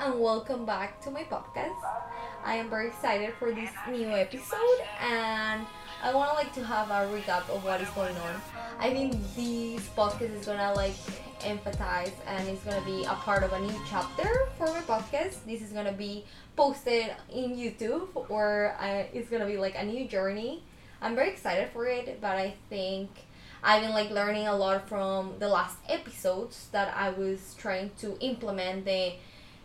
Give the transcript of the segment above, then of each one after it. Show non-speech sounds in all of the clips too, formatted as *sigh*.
and welcome back to my podcast. I am very excited for this new episode and I want to like to have a recap of what is going on. I think this podcast is gonna like emphasize and it's gonna be a part of a new chapter for my podcast. This is gonna be posted in YouTube or uh, it's gonna be like a new journey. I'm very excited for it, but I think I've been like learning a lot from the last episodes that I was trying to implement the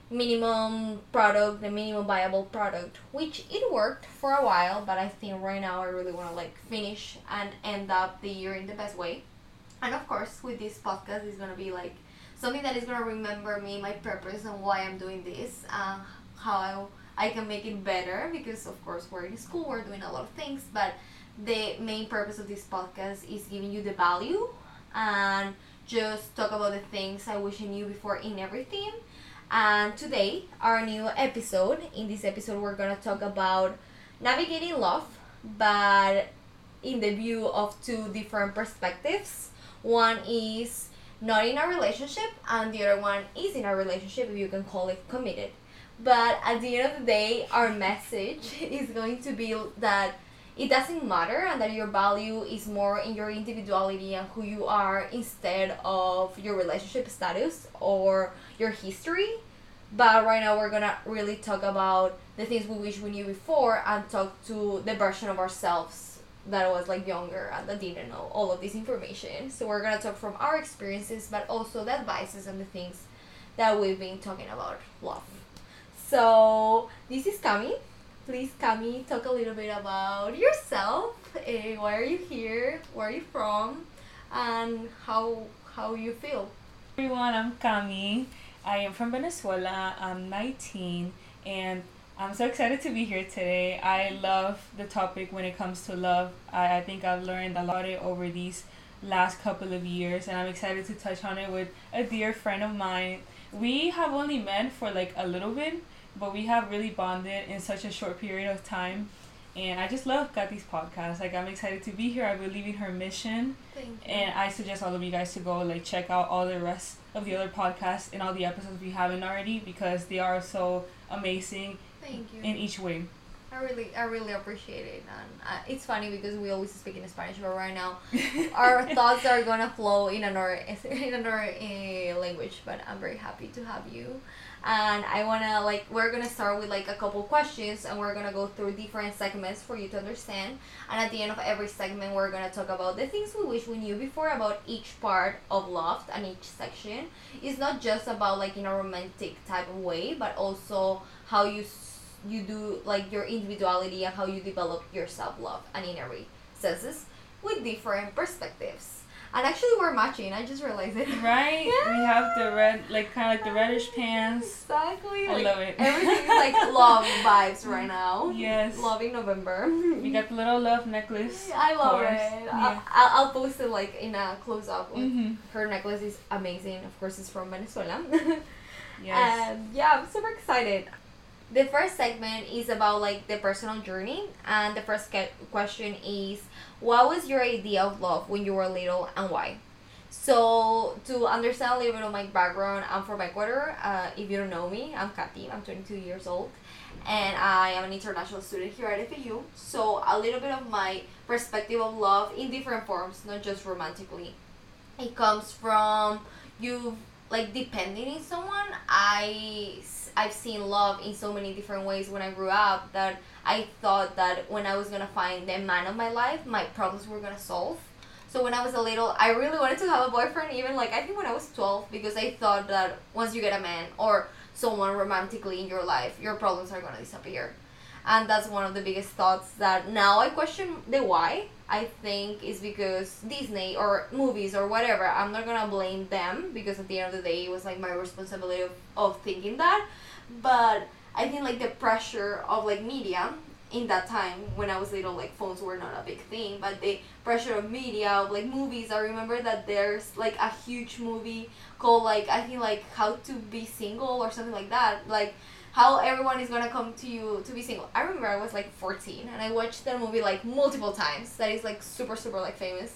minimum product, the minimum viable product, which it worked for a while, but I think right now I really want to like finish and end up the year in the best way. And of course, with this podcast, is gonna be like something that is gonna remember me, my purpose, and why I'm doing this, uh, how I, I can make it better. Because of course, we're in school, we're doing a lot of things, but the main purpose of this podcast is giving you the value and just talk about the things I wish I knew before in everything. And today, our new episode. In this episode, we're gonna talk about navigating love, but in the view of two different perspectives. One is not in a relationship, and the other one is in a relationship, if you can call it committed. But at the end of the day, our message *laughs* is going to be that it doesn't matter and that your value is more in your individuality and who you are instead of your relationship status or your history but right now we're gonna really talk about the things we wish we knew before and talk to the version of ourselves that was like younger and that didn't know all of this information. So we're gonna talk from our experiences but also the advices and the things that we've been talking about love. So this is Cami. Please Cami talk a little bit about yourself. Uh, why are you here? Where are you from? And how how you feel everyone i'm Cami. I am from venezuela. I'm 19 and i'm so excited to be here today. I love the topic when it comes to love. I, I think i've learned a lot over these last couple of years and i'm excited to touch on it with a dear friend of mine. We have only met for like a little bit but we have really bonded in such a short period of time. And I just love Katy's podcast. Like I'm excited to be here. I believe in her mission. And I suggest all of you guys to go like check out all the rest of the other podcasts and all the episodes we haven't already because they are so amazing Thank you. in each way. I really, I really appreciate it, and uh, it's funny because we always speak in Spanish, but right now *laughs* our thoughts are gonna flow in another *laughs* in another uh, language. But I'm very happy to have you, and I wanna like we're gonna start with like a couple questions, and we're gonna go through different segments for you to understand. And at the end of every segment, we're gonna talk about the things we wish we knew before about each part of love and each section. It's not just about like in a romantic type of way, but also how you you do like your individuality and how you develop your self love and in every senses with different perspectives. And actually, we're matching. I just realized it. Right? Yeah. *laughs* We have the red, like kind of like the reddish pants. Exactly. I like, love it. Everything is like *laughs* love vibes right now. Yes. Loving November. We got the little love necklace. *laughs* I love it. Yeah. I'll, I'll post it like in a close up. hmm Her necklace is amazing. Of course, it's from Venezuela. Yes. And yeah, I'm super excited. The first segment is about like the personal journey, and the first que- question is, what was your idea of love when you were little and why? So to understand a little bit of my background, I'm from Ecuador. Uh, if you don't know me, I'm Katy. I'm 22 years old, and I am an international student here at FAU. So a little bit of my perspective of love in different forms, not just romantically. It comes from you like depending in someone. I I've seen love in so many different ways when I grew up that I thought that when I was gonna find the man of my life, my problems were gonna solve. So when I was a little, I really wanted to have a boyfriend. Even like I think when I was twelve, because I thought that once you get a man or someone romantically in your life, your problems are gonna disappear. And that's one of the biggest thoughts that now I question the why. I think is because Disney or movies or whatever. I'm not gonna blame them because at the end of the day, it was like my responsibility of, of thinking that. But I think like the pressure of like media in that time when I was little, like phones were not a big thing, but the pressure of media of like movies. I remember that there's like a huge movie called like I think like How to Be Single or something like that. Like how everyone is gonna come to you to be single. I remember I was like 14 and I watched that movie like multiple times. That is like super super like famous,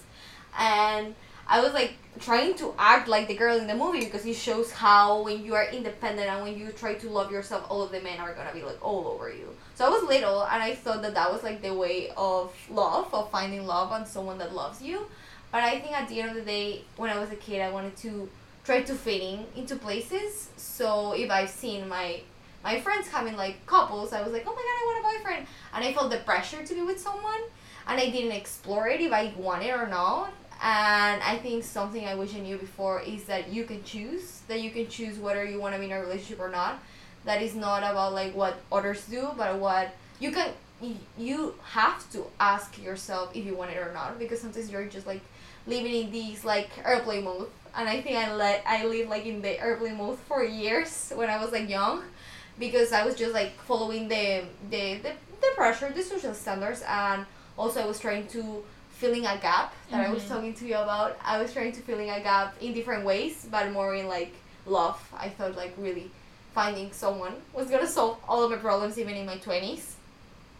and I was like trying to act like the girl in the movie because it shows how when you are independent and when you try to love yourself, all of the men are gonna be like all over you. So I was little and I thought that that was like the way of love, of finding love on someone that loves you. But I think at the end of the day, when I was a kid, I wanted to try to fit in into places. So if I've seen my my friends having like couples, I was like, oh my god, I want a boyfriend, and I felt the pressure to be with someone, and I didn't explore it if I want it or not. And I think something I wish I knew before is that you can choose, that you can choose whether you want to be in a relationship or not. That is not about like what others do, but what you can. You have to ask yourself if you want it or not, because sometimes you're just like living in these like airplane mode and I think I let I lived like in the airplane mode for years when I was like young, because I was just like following the the the, the pressure, the social standards, and also I was trying to filling a gap that mm-hmm. I was mm-hmm. talking to you about. I was trying to filling a gap in different ways, but more in like love. I thought like really finding someone was gonna solve all of my problems even in my twenties.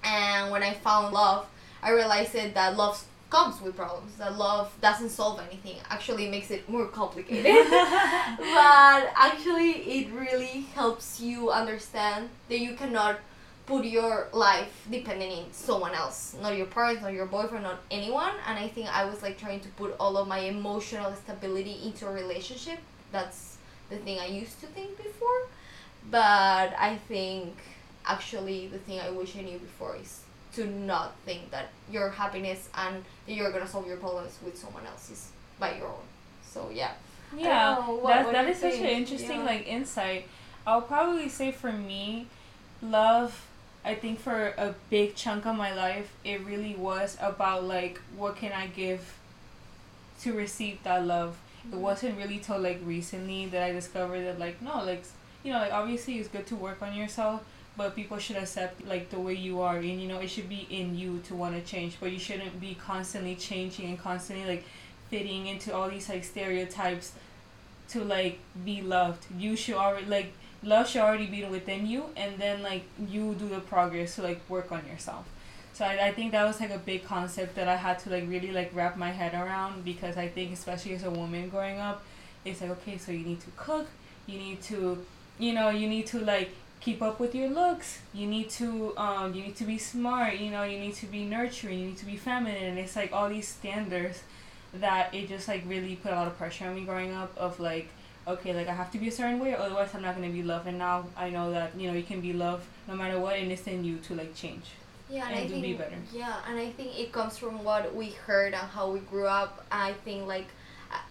And when I found love, I realized that love comes with problems. That love doesn't solve anything. Actually, makes it more complicated. *laughs* *laughs* but actually, it really helps you understand that you cannot put your life depending in someone else, not your parents, not your boyfriend, not anyone. And I think I was like trying to put all of my emotional stability into a relationship. That's the thing I used to think before. But I think actually the thing I wish I knew before is to not think that your happiness and that you're gonna solve your problems with someone else's by your own. So yeah. Yeah, what, that what that is such an interesting yeah. like insight. I'll probably say for me, love. I think for a big chunk of my life, it really was about like what can I give to receive that love. Mm-hmm. It wasn't really till like recently that I discovered that like no like you know like obviously it's good to work on yourself but people should accept like the way you are and you know it should be in you to want to change but you shouldn't be constantly changing and constantly like fitting into all these like stereotypes to like be loved. You should already like love should already be within you and then like you do the progress to like work on yourself. So I, I think that was like a big concept that i had to like really like wrap my head around because i think especially as a woman growing up it's like okay so you need to cook you need to you know you need to like keep up with your looks. You need to um you need to be smart, you know, you need to be nurturing, you need to be feminine. And it's like all these standards that it just like really put a lot of pressure on me growing up of like okay, like I have to be a certain way, otherwise I'm not gonna be loved. And now I know that you know you can be loved no matter what, and it's in you to like change. Yeah, and, and I think, be better. Yeah, and I think it comes from what we heard and how we grew up. I think like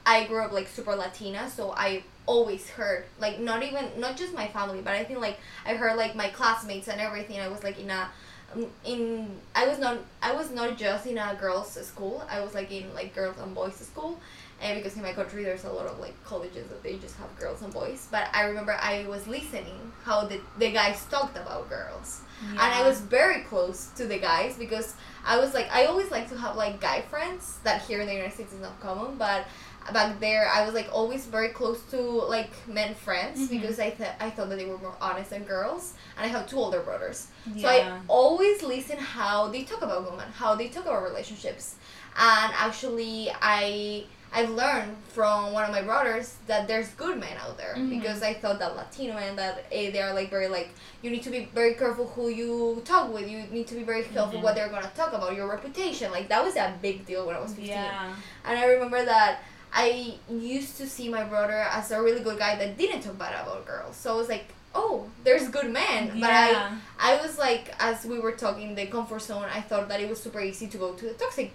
I grew up like super Latina, so I always heard like not even not just my family, but I think like I heard like my classmates and everything. I was like in a mm, in I was not I was not just in a girls school. I was like in like girls and boys school. And because in my country there's a lot of like colleges that they just have girls and boys. But I remember I was listening how the the guys talked about girls. Yeah. And I was very close to the guys because I was like I always like to have like guy friends that here in the United States is not common, but back there I was like always very close to like men friends mm-hmm. because I th- I thought that they were more honest than girls and I have two older brothers yeah. so I always listen how they talk about women how they talk about relationships and actually I I've learned from one of my brothers that there's good men out there mm-hmm. because I thought that Latino men that eh, they are like very like you need to be very careful who you talk with. You need to be very careful mm-hmm. what they're gonna talk about your reputation. Like that was a big deal when I was fifteen. Yeah. And I remember that I used to see my brother as a really good guy that didn't talk bad about girls. So I was like, oh, there's good men. Yeah. But I, I was like, as we were talking, the comfort zone. I thought that it was super easy to go to the toxic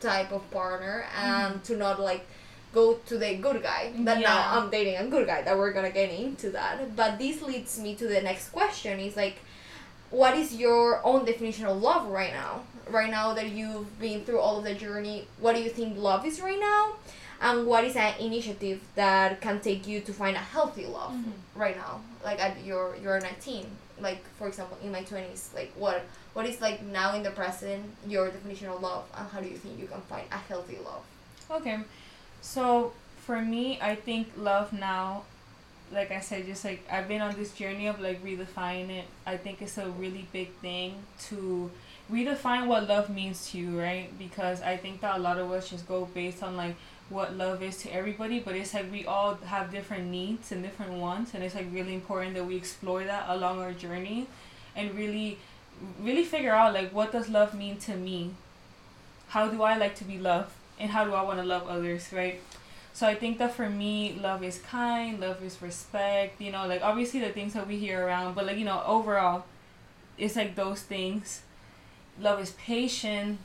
type of partner and mm-hmm. to not like go to the good guy. That yeah. now I'm dating a good guy. That we're gonna get into that. But this leads me to the next question. Is like, what is your own definition of love right now? Right now that you've been through all of the journey, what do you think love is right now? And what is an initiative that can take you to find a healthy love mm-hmm. right now? Like at your you're 19 like for example in my 20s like what what is like now in the present your definition of love and how do you think you can find a healthy love? Okay. So for me i think love now like i said just like i've been on this journey of like redefining it. I think it's a really big thing to redefine what love means to you right because i think that a lot of us just go based on like what love is to everybody, but it's like we all have different needs and different wants, and it's like really important that we explore that along our journey, and really, really figure out like what does love mean to me. How do I like to be loved, and how do I want to love others, right? So I think that for me, love is kind, love is respect. You know, like obviously the things that we hear around, but like you know, overall, it's like those things. Love is patient,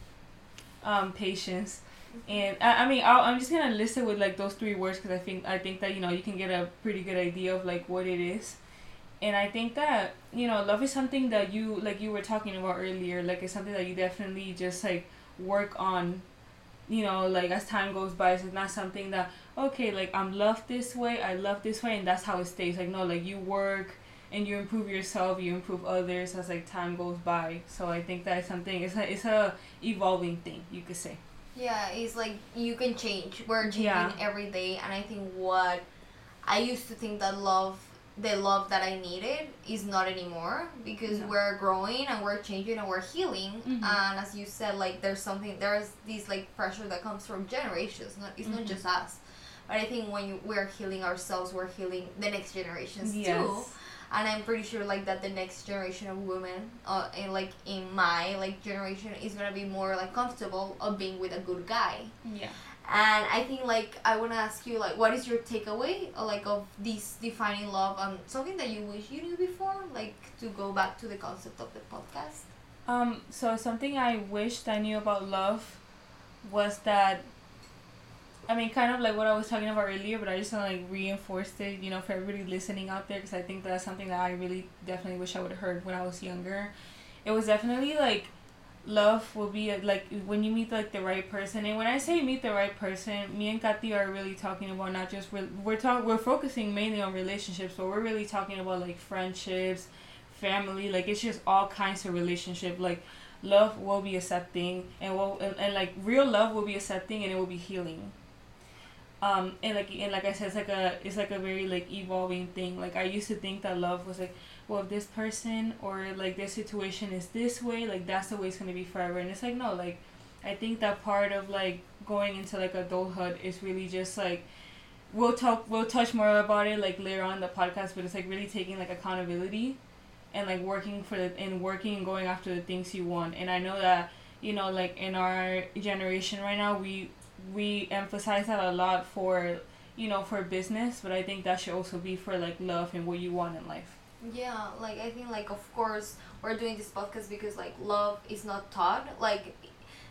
um, patience, and I, I mean i am just gonna list it with like those three words because I think I think that you know you can get a pretty good idea of like what it is, and I think that you know love is something that you like you were talking about earlier like it's something that you definitely just like work on. You know like as time goes by it's not something that okay like i'm loved this way i love this way and that's how it stays. Like no like you work and you improve yourself you improve others as like time goes by so i think that's something it's a it's a evolving thing you could say yeah it's like you can change we're changing yeah. every day and i think what i used to think that love the love that I needed is not anymore because no. we're growing and we're changing and we're healing. Mm-hmm. And as you said, like there's something there's this like pressure that comes from generations. Not it's mm-hmm. not just us, but I think when you, we're healing ourselves, we're healing the next generations yes. too. And I'm pretty sure like that the next generation of women, uh, in like in my like generation, is gonna be more like comfortable of being with a good guy. Yeah and i think like i want to ask you like what is your takeaway like of this defining love and something that you wish you knew before like to go back to the concept of the podcast um so something i wished i knew about love was that I mean, kind of like what I was talking about earlier, but I just want to like reinforce it, you know, for everybody listening out there, because I think that's something that I really definitely wish I would have heard when I was younger. It was definitely like love will be uh, like when you meet like the right person and when i say meet the right person me and Kathy are really talking about not just re- we're talking we're focusing mainly on relationships but we're really talking about like friendships family like it's just all kinds of relationship like love will be accepting and will and, and like real love will be accepting and it will be healing um and like and like i said it's like a it's like a very like evolving thing. Like i used to think that love was like well if this person or like this situation is this way like that's the way it's to be forever. And it's like no like i think that part of like going into like adulthood is really just like we'll talk we'll touch more about it like later on the podcast but it's like really taking like accountability and like working for the and working and going after the things you want. And i know that you know like in our generation right now we we emphasize that a lot for you know for business but i think that should also be for like love and what you want in life yeah, like I think like of course we're doing this podcast because like love is not taught. Like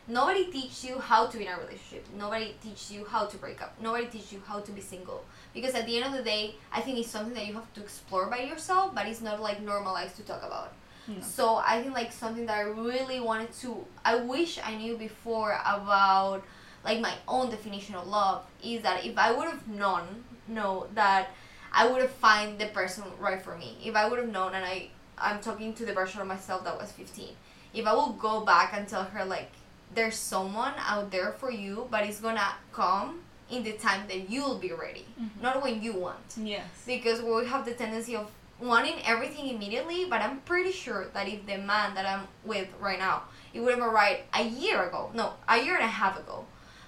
nobody teach you how to be in a relationship. Nobody teach you how to break up. Nobody teach you how to be single. Because at the end of the day, I think it's something that you have to explore by yourself, but it's not like normalized to talk about. No. So I think like something that I really wanted to I wish I knew before about like my own definition of love is that if I would have known know that I would have find the person right for me. If I would have known, and I, I'm talking to the version of myself that was 15. If I will go back and tell her like, there's someone out there for you, but it's gonna come in the time that you'll be ready, mm-hmm. not when you want. Yes. Because we have the tendency of wanting everything immediately, but I'm pretty sure that if the man that I'm with right now, it would have arrived a year ago, no, a year and a half ago.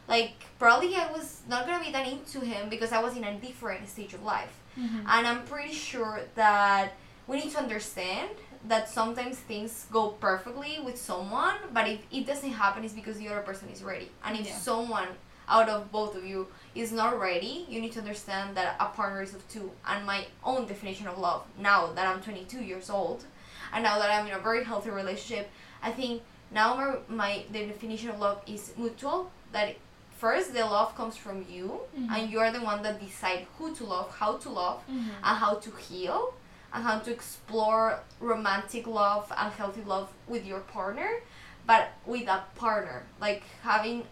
Like probably I was not gonna be that into him because I was in a different stage of life. Mm-hmm. And I'm pretty sure that we need to understand that sometimes things go perfectly with someone, but if it doesn't happen, it's because the other person is ready. And if yeah. someone out of both of you is not ready, you need to understand that a partner is of two. And my own definition of love, now that I'm 22 years old, and now that I'm in a very healthy relationship, I think now my, my the definition of love is mutual. That first the love comes from you mm-hmm. and you're the one that decide who to love how to love mm-hmm. and how to heal and how to explore romantic love and healthy love with your partner but with a partner like having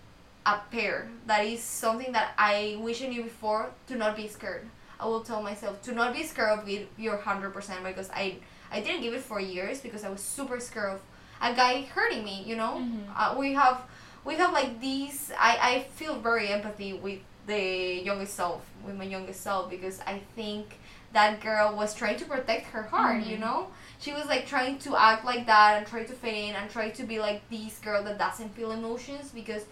a pair that is something that i wish i knew before to not be scared i will tell myself to not be scared of it your 100% because i i didn't give it for years because i was super scared of a guy hurting me you know mm-hmm. uh, we have we have like these I, I feel very empathy with the youngest self with my youngest self because I think that girl was trying to protect her heart mm-hmm. you know she was like trying to act like that and try to fit in and try to be like this girl that doesn't feel emotions because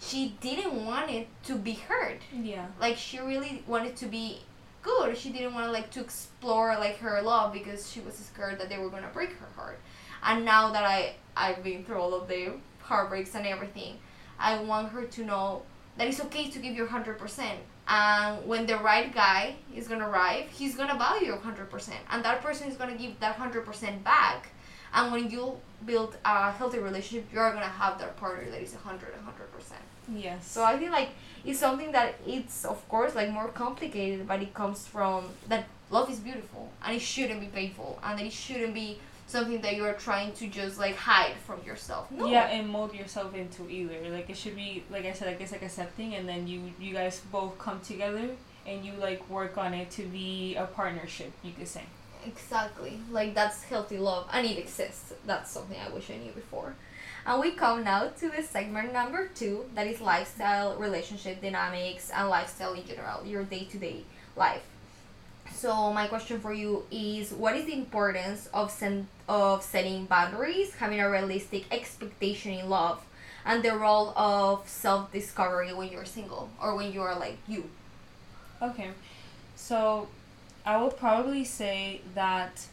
she didn't want it to be hurt. Yeah. Like she really wanted to be good. She didn't want like to explore like her love because she was scared that they were gonna break her heart. And now that I I've been through all of the heartbreaks and everything, I want her to know that it's okay to give your hundred percent. And when the right guy is gonna arrive, he's gonna value your hundred percent, and that person is gonna give that hundred percent back. And when you build a healthy relationship, you're gonna have that partner that is a hundred, a hundred percent. Yes. So I feel like it's something that it's of course like more complicated, but it comes from that love is beautiful and it shouldn't be painful and it shouldn't be something that you're trying to just like hide from yourself. No. Yeah, and mold yourself into either. Like it should be like I said, like it's like accepting, and then you you guys both come together and you like work on it to be a partnership. You could say. Exactly. Like that's healthy love and it exists. That's something I wish I knew before. And we come now to the segment number two, that is lifestyle, relationship dynamics, and lifestyle in general, your day to day life. So my question for you is, what is the importance of sen- of setting boundaries, having a realistic expectation in love, and the role of self discovery when you're single or when you are like you? Okay, so I will probably say that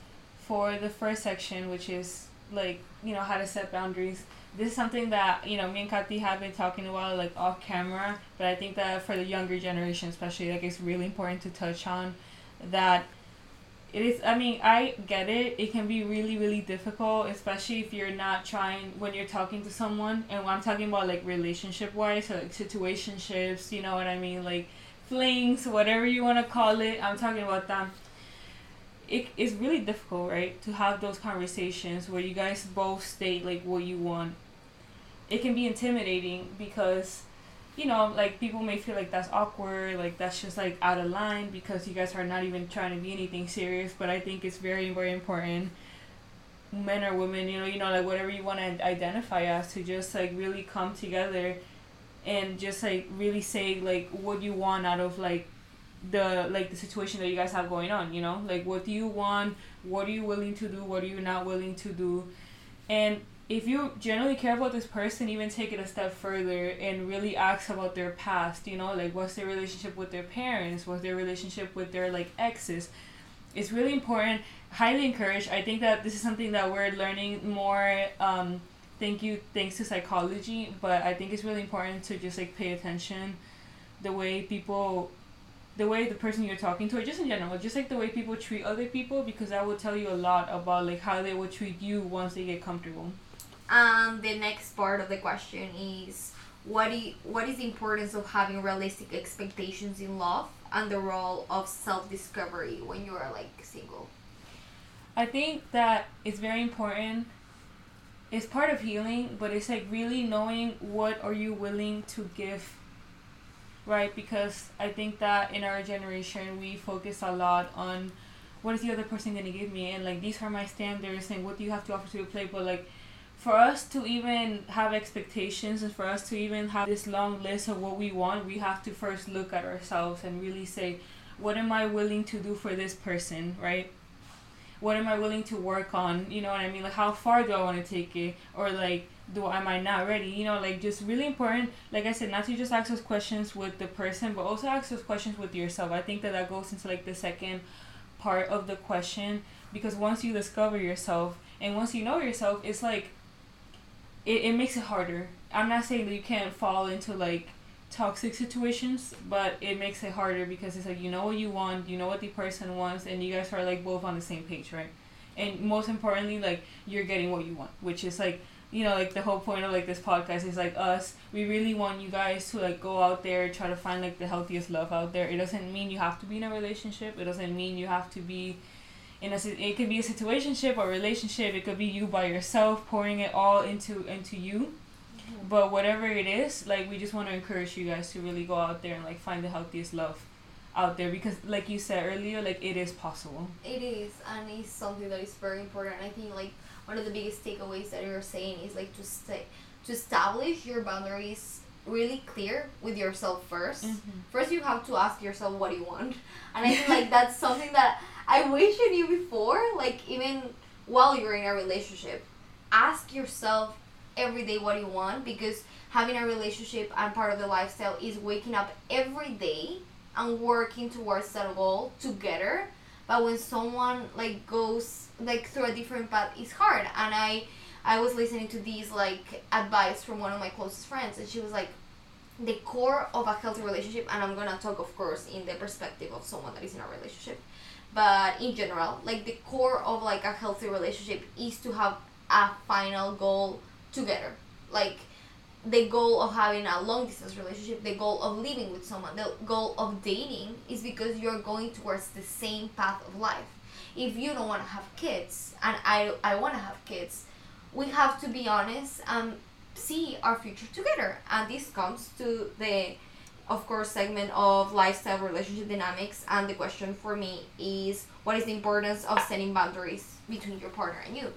for the first section, which is like you know how to set boundaries. This is something that you know me and Kathy have been talking about like off camera, but I think that for the younger generation, especially, like it's really important to touch on that it is i mean i get it. It can be really really difficult especially if you're not trying when you're talking to someone and i'm talking about like relationship wise so like situationships you know what i mean? Like flings whatever you want to call it i'm talking about that it is really difficult right to have those conversations where you guys both state like what you want. It can be intimidating because you know, like people may feel like that's awkward, like that's just like out of line because you guys are not even trying to be anything serious. But I think it's very, very important, men or women, you know, you know, like whatever you want to identify as, to just like really come together, and just like really say like what you want out of like the like the situation that you guys have going on. You know, like what do you want? What are you willing to do? What are you not willing to do? And if you generally care about this person, even take it a step further and really ask about their past, you know, like what's their relationship with their parents, what's their relationship with their like exes. It's really important. Highly encouraged. I think that this is something that we're learning more. Um, thank you, thanks to psychology, but I think it's really important to just like pay attention, the way people, the way the person you're talking to, or just in general, just like the way people treat other people, because that will tell you a lot about like how they will treat you once they get comfortable. And the next part of the question is what, you, what is the importance of having realistic expectations in love and the role of self discovery when you are like single? I think that it's very important. It's part of healing, but it's like really knowing what are you willing to give right because i think that in our generation we focus a lot on what is the other person going to give me and like these are my standards and what do you have to offer to the plate but like for us to even have expectations and for us to even have this long list of what we want, we have to first look at ourselves and really say, what am I willing to do for this person, right? What am I willing to work on? You know what I mean? Like, how far do I want to take it? Or, like, do am I not ready? You know, like, just really important, like I said, not to just ask those questions with the person, but also ask those questions with yourself. I think that that goes into, like, the second part of the question because once you discover yourself and once you know yourself, it's like, it, it makes it harder. I'm not saying that you can't fall into like toxic situations, but it makes it harder because it's like you know what you want, you know what the person wants, and you guys are like both on the same page, right? And most importantly, like you're getting what you want, which is like you know like the whole point of like this podcast is like us. We really want you guys to like go out there try to find like the healthiest love out there. It doesn't mean you have to be in a relationship. It doesn't mean you have to be in a it could be a situationship or relationship it could be you by yourself pouring it all into into you. Mm-hmm. but whatever it is like we just want to encourage you guys to really go out there and like find the healthiest love out there because like you said earlier like it is possible. It is and it's something that is very important. I think like one of the biggest takeaways that you're saying is like to stay to establish your boundaries really clear with yourself 1st mm-hmm. First, you have to ask yourself what you want, and I think *laughs* like that's something that I wish you knew before. Like even while you're in a relationship, ask yourself every day what you want because having a relationship and part of the lifestyle is waking up every day and working towards that goal together but when someone like goes like through a different path it's hard and i i was listening to these like advice from one of my closest friends and she was like the core of a healthy relationship and i'm gonna talk of course in the perspective of someone that is in a relationship but in general like the core of like a healthy relationship is to have a final goal together. Like the goal of having a long distance relationship the goal of living with someone the goal of dating is because you're going towards the same path of life. If you don't want to have kids and i i want to have kids we have to be honest and see our future together. And this comes to the of course segment of lifestyle relationship dynamics and the question for me is what is the importance of setting boundaries between your partner and you?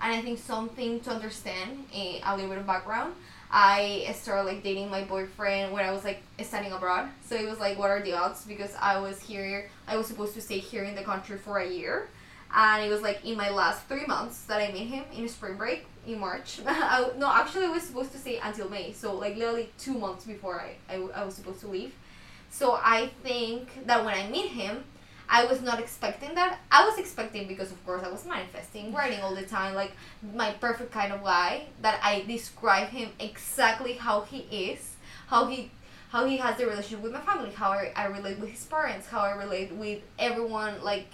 And i think something to understand a, a little bit of background i started like dating my boyfriend when i was like studying abroad. So it was like what are the odds? Because i was here i was supposed to stay here in the country for a year and it was like in my last three months that i met him in spring break in March. *laughs* I, no, actually, I was supposed to stay until May. So, like, literally two months before I, I, I was supposed to leave. So, I think that when I meet him, I was not expecting that. I was expecting because, of course, I was manifesting, writing all the time, like my perfect kind of guy. That I describe him exactly how he is, how he, how he has the relationship with my family, how I, I relate with his parents, how I relate with everyone, like,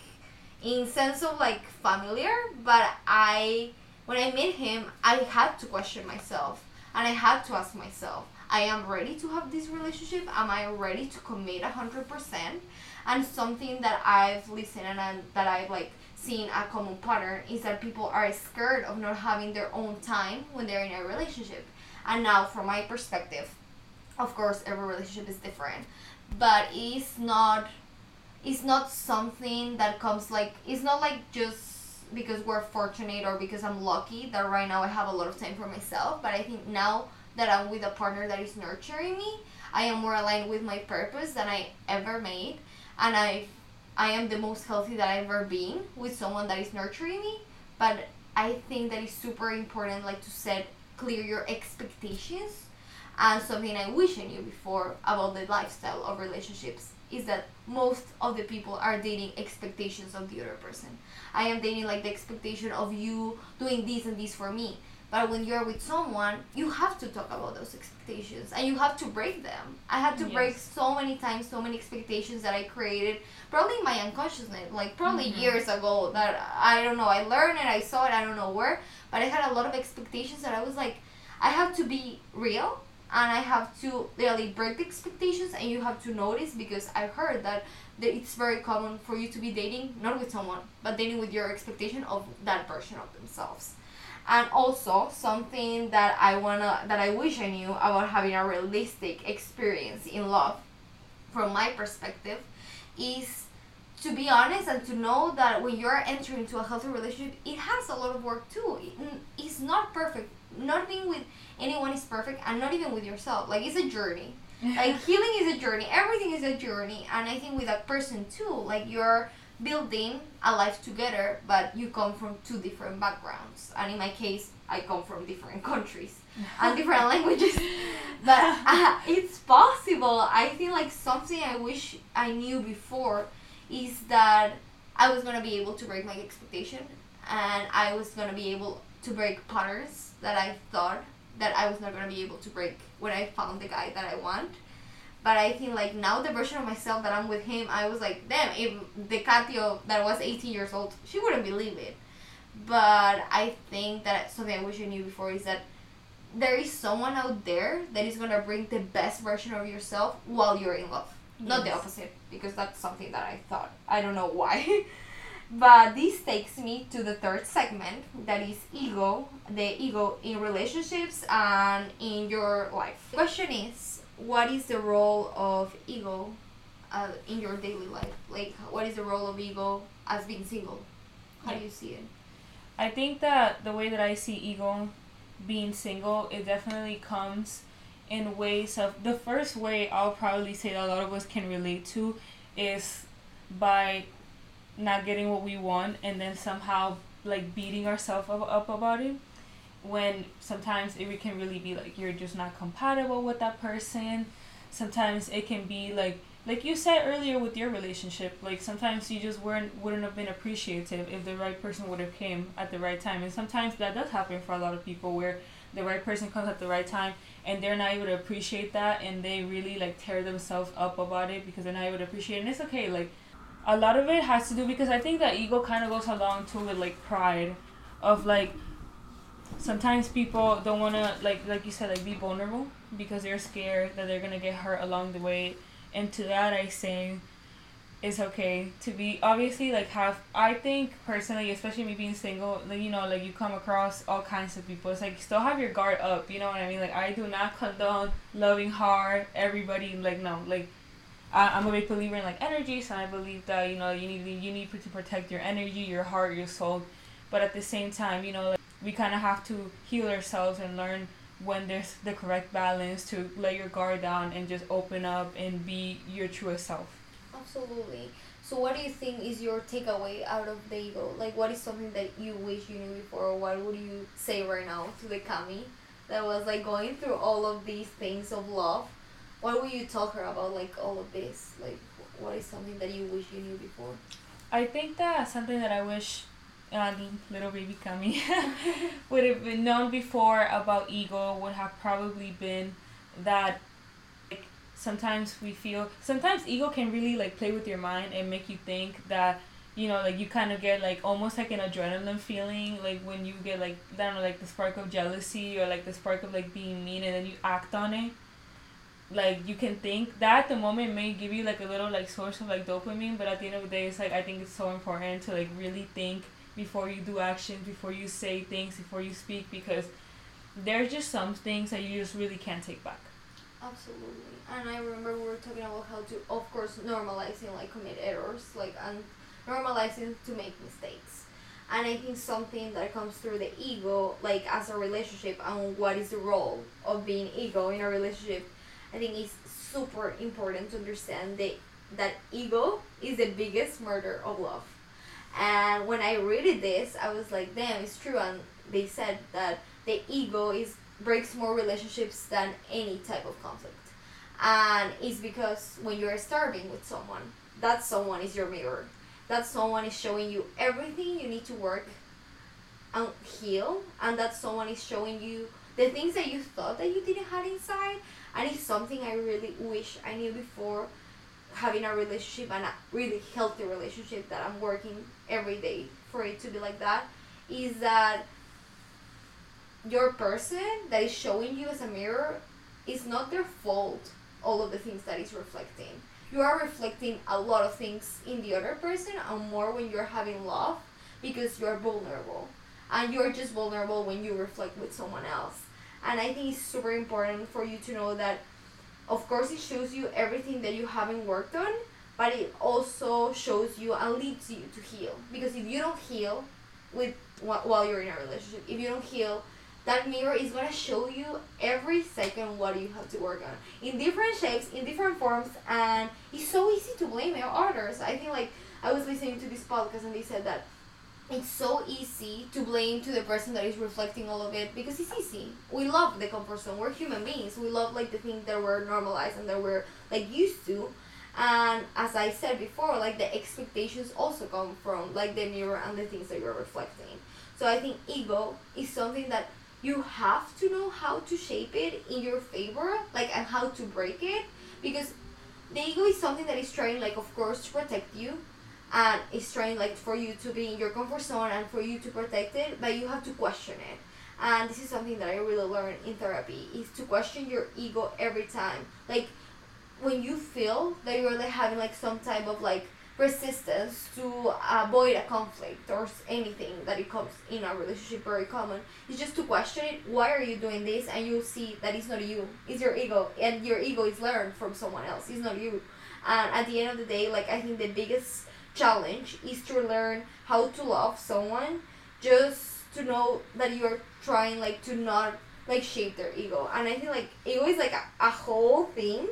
in sense of like familiar. But I when I met him, I had to question myself and I had to ask myself, I am ready to have this relationship? Am I ready to commit 100%? And something that I've listened and that I've like seen a common pattern is that people are scared of not having their own time when they're in a relationship. And now, from my perspective, of course, every relationship is different, but it's not it's not something that comes like it's not like just because we're fortunate or because I'm lucky that right now I have a lot of time for myself. But I think now that I'm with a partner that is nurturing me, I am more aligned with my purpose than I ever made, and I, I am the most healthy that I've ever been with someone that is nurturing me. But I think that is super important, like to set clear your expectations, and something I wish I knew before about the lifestyle of relationships is that most of the people are dating expectations of the other person. I am dating like the expectation of you doing this and this for me. But when you're with someone, you have to talk about those expectations and you have to break them. I had to yes. break so many times, so many expectations that I created, probably in my unconsciousness, like probably mm-hmm. years ago that I don't know, I learned it, I saw it, I don't know where, but I had a lot of expectations that I was like, I have to be real and I have to really break the expectations and you have to notice because I heard that, that it's very common for you to be dating not with someone but dating with your expectation of that version of themselves. And also something that I wanna that I wish I knew about having a realistic experience in love from my perspective is to be honest and to know that when you're entering into a healthy relationship it has a lot of work too. It, it's not perfect not being with anyone is perfect and not even with yourself. Like it's a journey. *laughs* Like healing is a journey. Everything is a journey. And i think with that person too like you're building a life together but you come from two different backgrounds. And in my case i come from different *laughs* countries and different *laughs* languages. But uh, it's possible. I think like something i wish i knew before is that i was gonna be able to break my expectation and i was gonna be able to break patterns that i thought that I was not gonna be able to break when I found the guy that I want. But I think like now the version of myself that I'm with him, I was like, damn, if the Katio that was 18 years old, she wouldn't believe it. But I think that something I wish I knew before is that there is someone out there that is gonna bring the best version of yourself while you're in love. Yes. Not the opposite, because that's something that I thought. I don't know why. *laughs* But this takes me to the third segment that is ego, the ego in relationships and in your life. The question is, what is the role of ego uh, in your daily life? Like, what is the role of ego as being single? How do you see it? I think that the way that I see ego being single, it definitely comes in ways of the first way I'll probably say that a lot of us can relate to is by not getting what we want and then somehow like beating ourselves up, up about it when sometimes it can really be like you're just not compatible with that person. Sometimes it can be like like you said earlier with your relationship, like sometimes you just weren't wouldn't have been appreciative if the right person would have came at the right time. And sometimes that does happen for a lot of people where the right person comes at the right time and they're not able to appreciate that and they really like tear themselves up about it because they're not able to appreciate it. And it's okay, like a lot of it has to do because I think that ego kind of goes along too with like pride of like sometimes people don't want to like like you said like be vulnerable because they're scared that they're to get hurt along the way and to that I say it's okay to be obviously like have I think personally, especially me being single, like you know, like you come across all kinds of people. It's like still have your guard up, you know what I mean? Like I do not condone loving hard everybody like no, like I, I'm a big believer in like energy, so I believe that, you know, you need you need to protect your energy, your heart, your soul. But at the same time, you know, like, we kind of have to heal ourselves and learn when there's the correct balance to let your guard down and just open up and be your truest self. Absolutely. So, what do you think is your takeaway out of the ego? Like, what is something that you wish you knew before, or what would you say right now to the Cami that was like going through all of these things of love? What would you tell her about, like all of this? Like, what is something that you wish you knew before? I think that something that I wish uh, little baby Cami *laughs* would have been known before about ego would have probably been that like, sometimes we feel sometimes ego can really like play with your mind and make you think that you know like you kind of get like almost like an adrenaline feeling like when you get like I don't know like the spark of jealousy or like the spark of like being mean and then you act on it like you can think that at the moment may give you like a little like source of like dopamine but at the end of the day it's like i think it's so important to like really think before you do actions, before you say things, before you speak, because there's just some things that you just really can't take back. Absolutely. And I remember we were talking about how to, of course, normalizing like commit errors, like and normalizing to make mistakes. And I think something that comes through the ego, like as a relationship, and what is the role of being ego in a relationship, I think it's super important to understand that that ego is the biggest murder of love and when I read this, I was like, damn, it's true. And they said that the ego is breaks more relationships than any type of conflict. And it's because when you're starving with someone, that someone is your mirror. That someone is showing you everything you need to work and heal, and that someone is showing you the things that you thought that you didn't have inside. And it's something I really wish I knew before having a relationship and a really healthy relationship that I'm working every day for it to be like that is that your person that is showing you as a mirror is not their fault all of the things that is reflecting. You are reflecting a lot of things in the other person and more when you're having love because you're vulnerable. And you're just vulnerable when you reflect with someone else and i think it's super important for you to know that of course it shows you everything that you haven't worked on but it also shows you and leads you to heal. Because if you don't heal with while you're in a relationship if you don't heal that mirror is going to show you every second what you have to work on. In different shapes in different forms and it's so easy to blame your others. I think like i was listening to this podcast and they said that it's so easy to blame to the person that is reflecting all of it because it's easy. We love the comfort zone. We're human beings. We love like the things that we're normalized and that we're like used to. And as I said before, like the expectations also come from like the mirror and the things that you're reflecting. So I think ego is something that you have to know how to shape it in your favor, like and how to break it because the ego is something that is trying like of course to protect you and it's trying like for you to be in your comfort zone and for you to protect it but you have to question it. And this is something that i really learned in therapy is to question your ego every time. Like when you feel that you're like having like some type of like resistance to avoid a conflict or anything that it comes in a relationship very common is just to question it why are you doing this? And you'll see that it's not you it's your ego and your ego is learned from someone else it's not you. And at the end of the day like i think the biggest challenge is to learn how to love someone just to know that you're trying like to not like shape their ego. And i think like ego is like a, a whole thing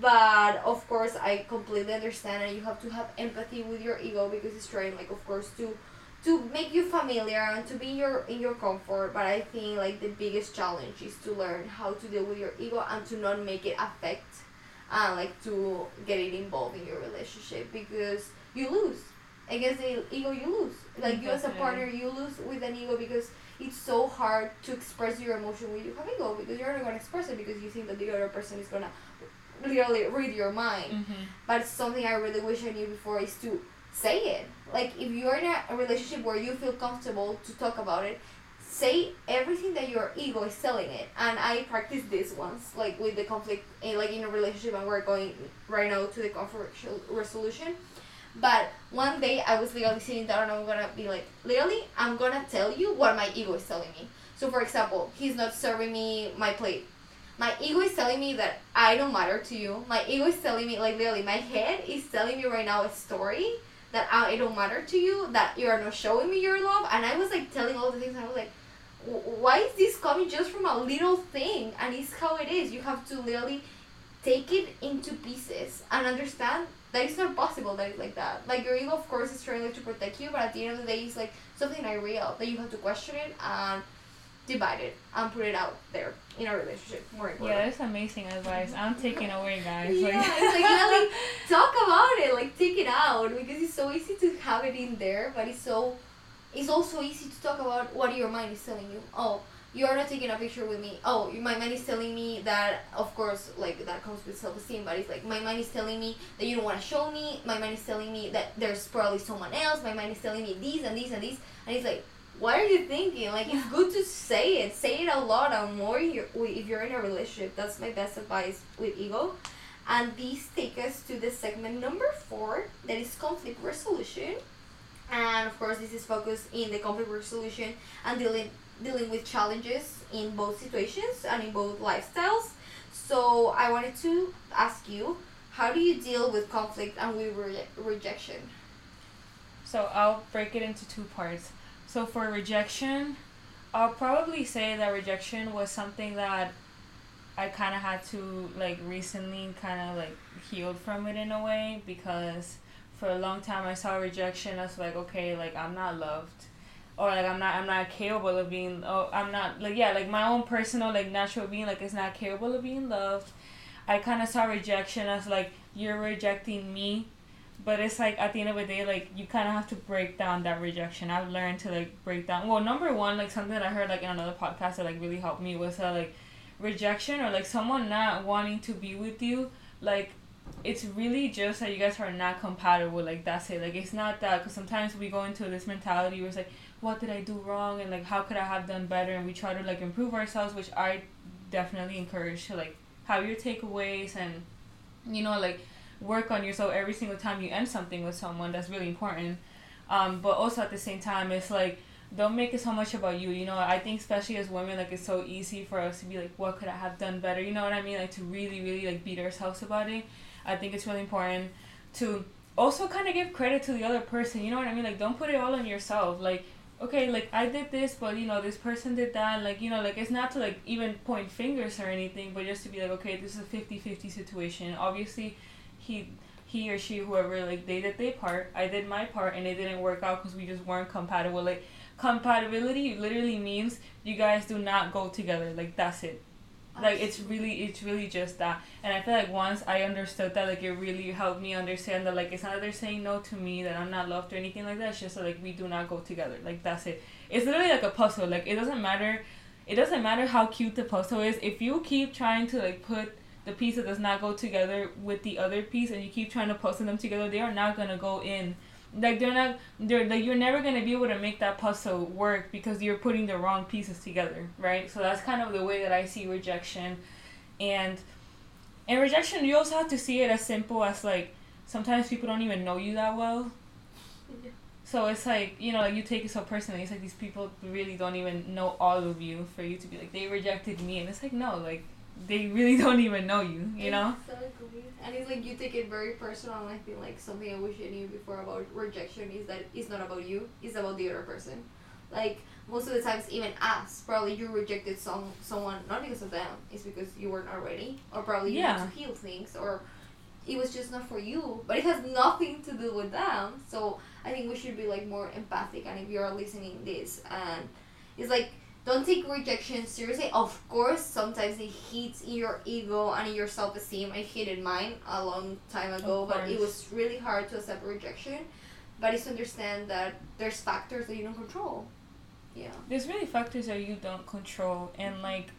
but of course i completely understand and you have to have empathy with your ego because it's trying like of course to to make you familiar and to be your in your comfort. But i think like the biggest challenge is to learn how to deal with your ego and to not make it affect and like to get it involved in your relationship because you lose against the ego you lose like you as a partner you lose with an ego because it's so hard to express your emotion when you have ego because you're not going to express it because you think that the other person is going to literally read your mind Mm-hmm. but something I really wish I knew before is to say it. Like if you're in a, relationship where you feel comfortable to talk about it, say everything that your ego is telling it. And I practiced this once, like with the conflict, in, like in a relationship, and we're going right now to the conflict resolution. But one day I was literally sitting down and I'm gonna be like, literally, I'm gonna tell you what my ego is telling me. So for example, he's not serving me my plate. My ego is telling me that I don't matter to you. My ego is telling me, like literally, my head is telling me right now a story that I don't matter to you, that you are not showing me your love. And I was like telling all the things, I was like, why is this coming just from a little thing? And it's how it is. You have to literally take it into pieces and understand that it's not possible that it's like that. Like your ego, of course, is trying to protect you, but at the end of the day, it's like something not real that you have to question it and divide it and put it out there in a relationship. More important. Yeah, that's amazing advice. I'm taking away, guys. Yeah, Like- it's like really *laughs* talk about it, like take it out because it's so easy to have it in there, but it's so it's also easy to talk about what your mind is telling you. Oh, you're not taking a picture with me. Oh, my mind is telling me that of course like that comes with self esteem, but it's like my mind is telling me that you don't want to show me. My mind is telling me that there's probably someone else. My mind is telling me these and these and these. and it's like. What are you thinking? Like it's good to say it. Say it a lot and more. You're, if you're in a relationship, that's my best advice with ego. And these take us to the segment number four, that is conflict resolution. And of course, this is focused in the conflict resolution and dealing dealing with challenges in both situations and in both lifestyles. So I wanted to ask you, how do you deal with conflict and with re- rejection? So I'll break it into two parts. So for rejection, I'll probably say that rejection was something that I kind of had to like recently kind of like healed from it in a way because for a long time I saw rejection as like okay like I'm not loved or like I'm not I'm not capable of being oh I'm not like yeah like my own personal like natural being like is not capable of being loved. I kind of saw rejection as like you're rejecting me. But it's like at the end of the day like you kind of have to break down that rejection. I've learned to like break down well number one like something that i heard like in another podcast that like really helped me was that like rejection or like someone not wanting to be with you like it's really just that you guys are not compatible like that's it. Like it's not that because sometimes we go into this mentality where it's like what did i do wrong and like how could i have done better? And we try to like improve ourselves which i definitely encourage to like have your takeaways and you know like work on yourself every single time you end something with someone. That's really important. Um, but also at the same time it's like don't make it so much about you you know? I think especially as women like it's so easy for us to be like what could i have done better? You know what i mean? Like to really really like beat ourselves about it. I think it's really important to also kind of give credit to the other person you know what i mean? Like don't put it all on yourself. Like okay like i did this but you know this person did that like you know like it's not to like even point fingers or anything but just to be like okay this is a 50-50 situation. Obviously he he or she whoever like they did their part i did my part and it didn't work out because we just weren't compatible. Like compatibility literally means you guys do not go together. Like that's it like it's really it's really just that. And i feel like once i understood that like it really helped me understand that like it's not that they're saying no to me that i'm not loved or anything like that. It's just that like we do not go together. Like that's it. It's literally like a puzzle. Like it doesn't matter it doesn't matter how cute the puzzle is. If you keep trying to like put the piece that does not go together with the other piece and you keep trying to puzzle them together they are not gonna go in like they're not they're like you're never gonna be able to make that puzzle work because you're putting the wrong pieces together right? So that's kind of the way that i see rejection. And in rejection you also have to see it as simple as like sometimes people don't even know you that well. So it's like you know like you take it so personally it's like these people really don't even know all of you for you to be like they rejected me. And it's like no like they really *laughs* don't even know you you know Exactly. And it's like you take it very personal and I feel like something I wish I knew before about rejection is that it's not about you, it's about the other person. Like most of the times even us, probably you rejected some someone not because of them, it's because you were not ready. Or probably you Yeah. need to heal things or it was just not for you but it has nothing to do with them so i think we should be like more empathic and if you're listening this and it's like don't take rejection seriously. Of course, sometimes it hits in your ego and in your self esteem. I hated mine a long time ago, but it was really hard to accept rejection. But it's to understand that there's factors that you don't control. Yeah. There's really factors that you don't control, and like,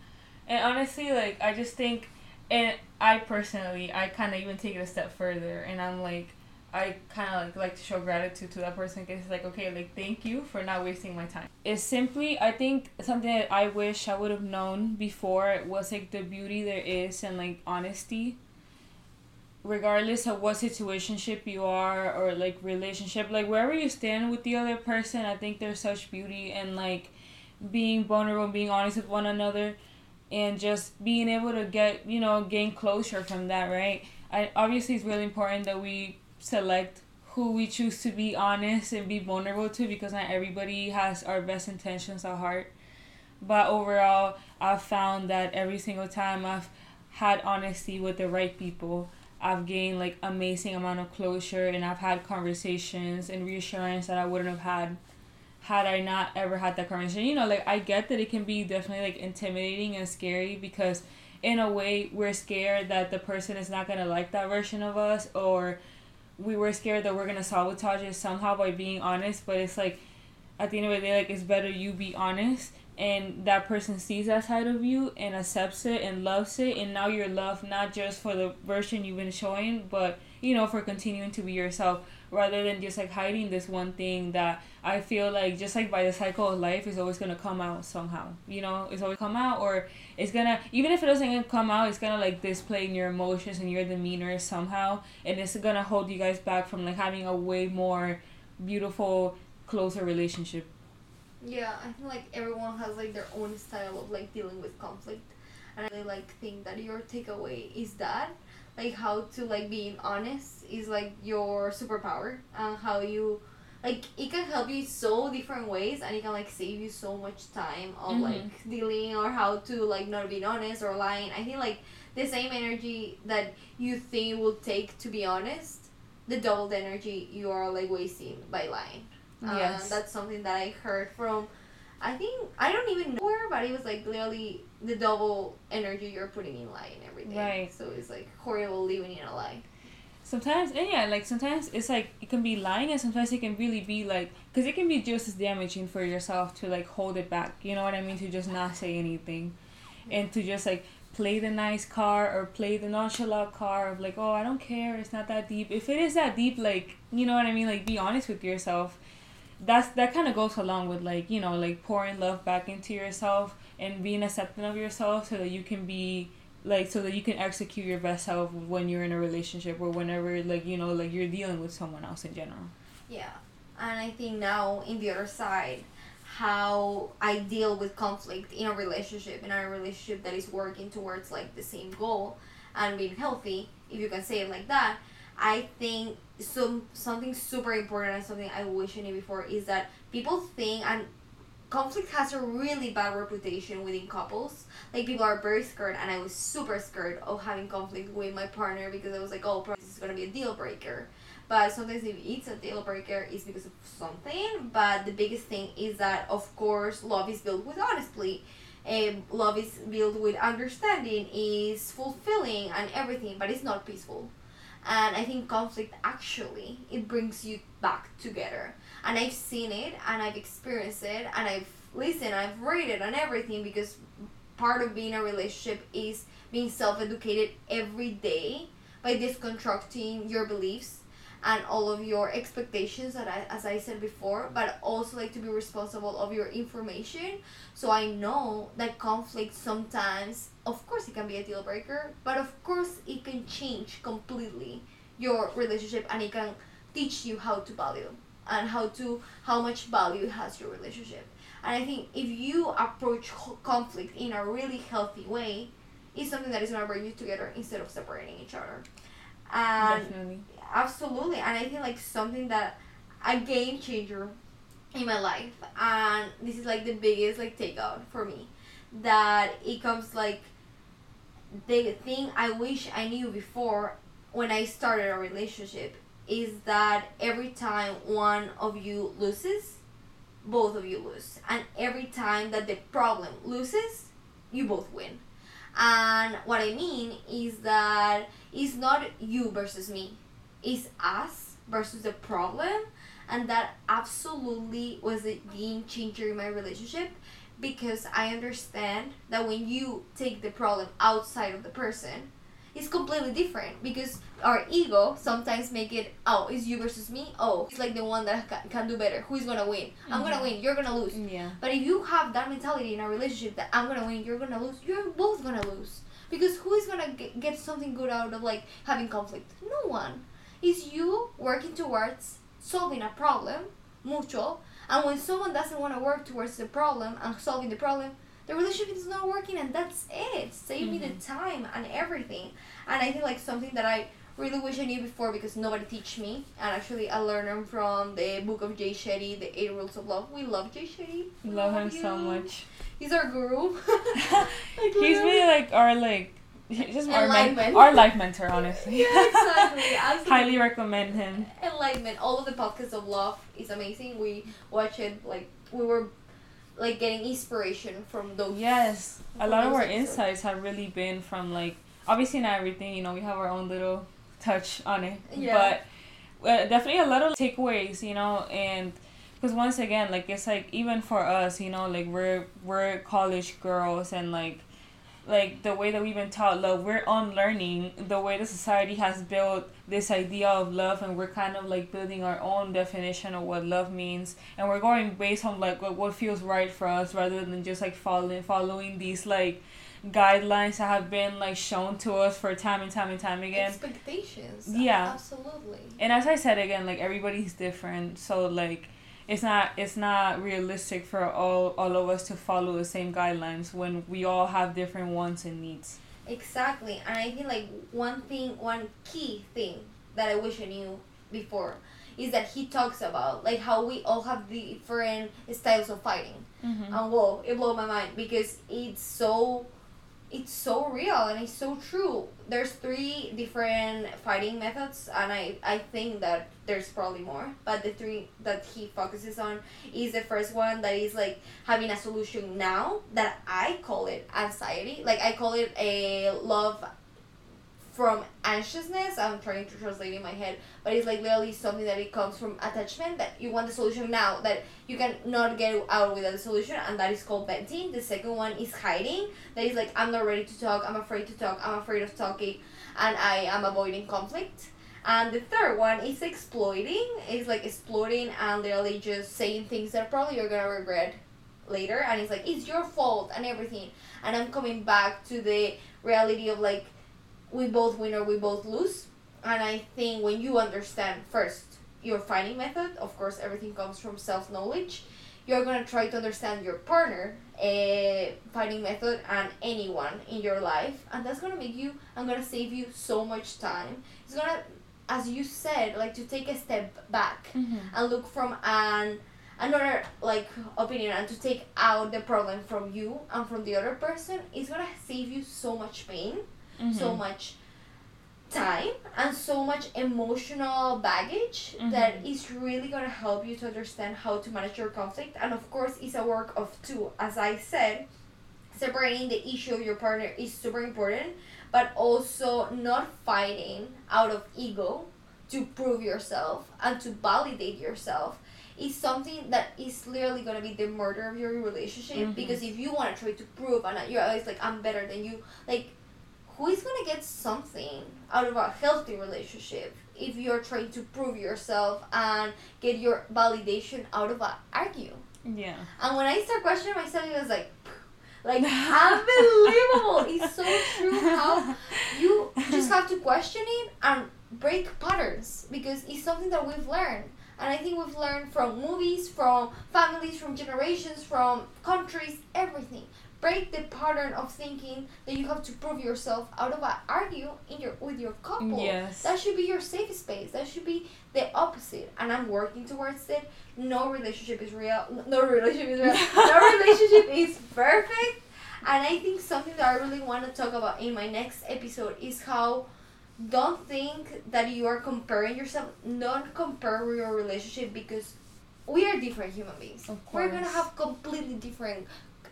and honestly, like I just think, and I personally, I kind of even take it a step further, and I'm like, I kind of like like to show gratitude to that person because it's like okay like thank you for not wasting my time. It's simply I think something that I wish I would have known before was like the beauty there is and like honesty. Regardless of what situationship you are or like relationship, like wherever you stand with the other person, I think there's such beauty and like being vulnerable, being honest with one another, and just being able to get you know gain closure from that. Right. I obviously it's really important that we select who we choose to be honest and be vulnerable to because not everybody has our best intentions at heart. But overall, I've found that every single time I've had honesty with the right people, I've gained like amazing amount of closure and I've had conversations and reassurance that I wouldn't have had had I not ever had that conversation. You know, like I get that it can be definitely like intimidating and scary because in a way we're scared that the person is not gonna like that version of us or we were scared that we're gonna sabotage it somehow by being honest, but it's like at the end of the day, like it's better you be honest and that person sees that side of you and accepts it and loves it and now you're loved not just for the version you've been showing but you know for continuing to be yourself rather than just like hiding this one thing that I feel like just like by the cycle of life is always gonna come out somehow. You know, it's always come out or it's gonna even if it doesn't come out, it's gonna like display in your emotions and your demeanor somehow and it's gonna hold you guys back from like having a way more beautiful, closer relationship. Yeah, I feel like everyone has like their own style of like dealing with conflict. And I really like think that your takeaway is that like how to like being honest is like your superpower and how you like it can help you so different ways and it can like save you so much time of mm-hmm. like dealing or how to like not being honest or lying i think like the same energy that you think will take to be honest the doubled energy you are like wasting by lying yes. Um, that's something that i heard from I think I don't even know where, but it was like literally the double energy you're putting in lying every day. Right. So it's like horrible living in a lie. Sometimes, and yeah, like sometimes it's like it can be lying, and sometimes it can really be like, because it can be just as damaging for yourself to like hold it back. You know what I mean? To just not say anything, and to just like play the nice car or play the nonchalant car of like, oh, I don't care, it's not that deep. If it is that deep, like, you know what I mean? Like, be honest with yourself that's that kind of goes along with like you know like pouring love back into yourself and being accepting of yourself so that you can be like so that you can execute your best self when you're in a relationship or whenever like you know like you're dealing with someone else in general. Yeah. And i think now in the other side how i deal with conflict in a relationship in a relationship that is working towards like the same goal and being healthy if you can say it like that I think some something super important and something I wish I knew before is that people think and conflict has a really bad reputation within couples. Like people are very scared, and I was super scared of having conflict with my partner because I was like, oh, this is gonna be a deal breaker. But sometimes if it's a deal breaker, it's because of something. But the biggest thing is that of course love is built with honesty. Um, love is built with understanding, is fulfilling and everything, but it's not peaceful and i think conflict actually it brings you back together and i've seen it and i've experienced it and i've listened i've read it and everything because part of being a relationship is being self-educated every day by deconstructing your beliefs and all of your expectations that I, as I said before, but also like to be responsible of your information. So I know that conflict sometimes, of course, it can be a deal breaker, but of course, it can change completely your relationship and it can teach you how to value and how to how much value has your relationship. And I think if you approach conflict in a really healthy way, it's something that is gonna bring you together instead of separating each other. And Definitely absolutely and i think like something that a game changer in my life and this is like the biggest like takeout for me that it comes like the thing i wish i knew before when I started a relationship is that every time one of you loses, both of you lose. And every time that the problem loses, you both win. And what I mean is that it's not you versus me, it's us versus the problem. And that absolutely was a game changer in my relationship because I understand that when you take the problem outside of the person, it's completely different because our ego sometimes make it oh it's you versus me. Oh it's like the one that can, can do better. Who's gonna win? I'm gonna mm-hmm. win. You're gonna lose. Yeah. but if you have that mentality in a relationship that i'm gonna win you're gonna lose you're both gonna lose. Because who is gonna get, get something good out of like having conflict? No one. It's you working towards solving a problem mutual and when someone doesn't want to work towards the problem and solving the problem the relationship is not working and that's it. Save me the mm-hmm. time and everything. And i think like something that i really wish i knew before because nobody teach me. And actually i learned them from the book of jay shetty the eight rules of love. We love jay shetty. We Love him so much. he's our guru. *laughs* *laughs* Like, He's really like our like just our, men- our life mentor, honestly. *laughs* yeah exactly. Absolutely. Highly recommend him. enlightenment. All of the podcasts of love is amazing. We watch it like we were like getting inspiration from those Yes, a lot of our episodes. insights have really been from like obviously not everything. You know, we have our own little touch on it, Yeah. but uh, definitely a lot of takeaways. You know, and because once again, like it's like even for us, you know, like we're we're college girls and like like the way that we've been taught love we're unlearning the way the society has built this idea of love and we're kind of like building our own definition of what love means. And we're going based on like what, what feels right for us rather than just like following following these like guidelines that have been like shown to us for time and time and time again. Expectations. Yeah. absolutely. And as I said again, like everybody's different, so like it's not it's not realistic for all all of us to follow the same guidelines when we all have different wants and needs. Exactly, and I think like one thing, one key thing that I wish I knew before is that he talks about like how we all have different styles of fighting, Mm-hmm. and whoa, it blew my mind because it's so, it's so real and it's so true. There's three different fighting methods, and I I think that there's probably more, but the three that he focuses on is the first one that is like having a solution now that I call it anxiety. Like I call it a love from anxiousness. I'm trying to translate in my head, but it's like literally something that it comes from attachment that you want the solution now that you can not get out without the solution, and that is called venting. The second one is hiding. That is like I'm not ready to talk. I'm afraid to talk. I'm afraid of talking, and I am avoiding conflict. And the third one is exploiting. It's like exploiting and literally just saying things that probably you're gonna regret later. And it's like it's your fault and everything. And I'm coming back to the reality of like we both win or we both lose. And I think when you understand first your fighting method, of course everything comes from self knowledge. You're gonna try to understand your partner, a fighting method, and anyone in your life, and that's gonna make you. I'm gonna save you so much time. It's gonna as you said, like to take a step back Mm-hmm. and look from an another like opinion and to take out the problem from you and from the other person is gonna save you so much pain, Mm-hmm. so much time and so much emotional baggage that Mhm. is really gonna help you to understand how to manage your conflict and of course it's a work of two as I said separating the issue of your partner is super important but also not fighting out of ego to prove yourself and to validate yourself is something that is literally gonna be the murder of your relationship Mhm. because if you want to try to prove and you're always like I'm better than you like who is gonna get something out of a healthy relationship if you're trying to prove yourself and get your validation out of a argue Yeah. and when I start questioning myself, it was like, like *laughs* unbelievable. it's so true how you just have to question it and break patterns because it's something that we've learned. And I think we've learned from movies, from families, from generations, from countries, everything. Break the pattern of thinking that you have to prove yourself out of an argue in your with your couple. Yes. That should be your safe space. That should be the opposite. And I'm working towards it. No relationship is real. No relationship is real. No *laughs* relationship is perfect. And I think something that I really want to talk about in my next episode is how don't think that you are comparing yourself. Don't compare your relationship because we are different human beings. Of We're gonna have completely different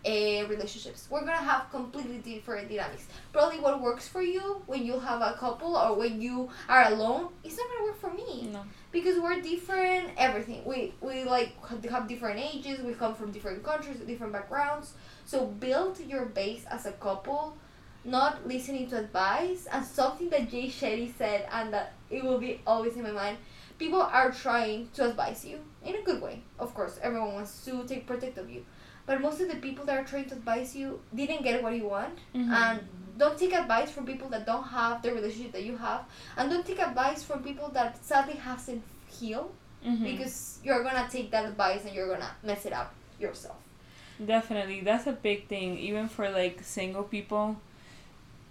uh, relationships. We're gonna have completely different dynamics. Probably what works for you when you have a couple or when you are alone, it's not gonna work for me No. because we're different. Everything we we like have different ages. We come from different countries, different backgrounds. So build your base as a couple, not listening to advice. And something that Jay Shetty said, and that it will be always in my mind. People are trying to advise you in a good way. Of course, everyone wants to take protect of you, but most of the people that are trying to advise you didn't get what you want, Mhm. and don't take advice from people that don't have the relationship that you have, and don't take advice from people that sadly hasn't healed Mhm. because you're gonna take that advice and you're gonna mess it up yourself. Definitely, that's a big thing, even for like single people.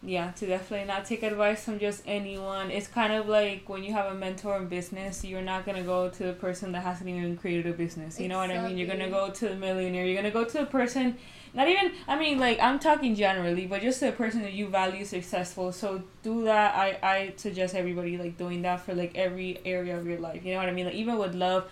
Yeah, to definitely not take advice from just anyone. It's kind of like when you have a mentor in business, you're not gonna go to the person that hasn't even created a business. You know what I mean? You're gonna go to the millionaire. You're gonna go to the person, not even. I mean, like I'm talking generally, but just the person that you value successful. So do that. I I suggest everybody like doing that for like every area of your life. You know what I mean? Like even with love,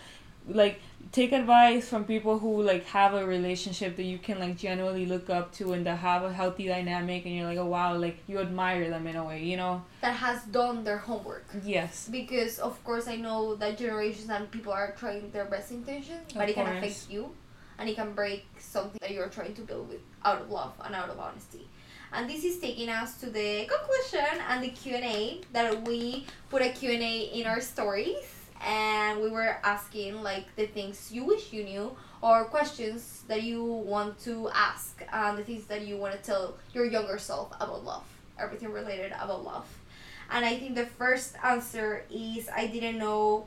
like take advice from people who like have a relationship that you can like genuinely look up to and that have a healthy dynamic and you're like oh wow like you admire them in a way you know That has done their homework. yes Because of course I know that generations and people are trying their best intentions, but Of it can affect you and it can break something that you're trying to build with out of love and out of honesty. And this is taking us to the conclusion and the Q&A that we put a Q&A in our stories and we were asking like the things you wish you knew or questions that you want to ask and the things that you want to tell your younger self about love everything related about love. And i think the first answer is i didn't know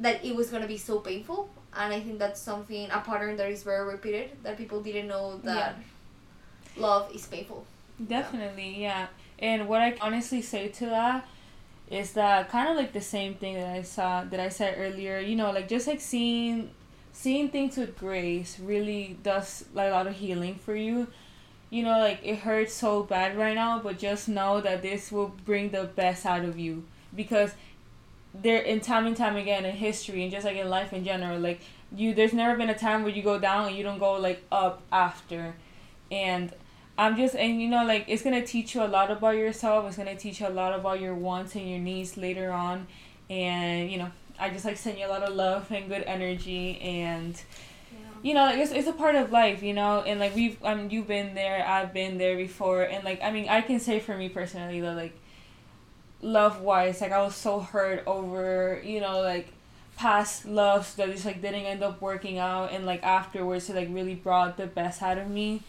that it was going to be so painful and i think that's something a pattern that is very repeated that people didn't know that love is painful. Definitely yeah. And what i honestly say to that is that uh, kind of like the same thing that i saw that i said earlier you know like just like seeing seeing things with grace really does like a lot of healing for you. You know like it hurts so bad right now but just know that this will bring the best out of you. Because there in time and time again in history and just like in life in general like you there's never been a time where you go down and you don't go like up after. And i'm just and you know like it's gonna teach you a lot about yourself. It's gonna teach you a lot about your wants and your needs later on. And you know i just like send you a lot of love and good energy and you know, like it's, it's a part of life, you know, and like we've um you've been there, I've been there before, and like I mean I can say for me personally that like love wise, like I was so hurt over you know like past loves that just like didn't end up working out, and like afterwards it like really brought the best out of me,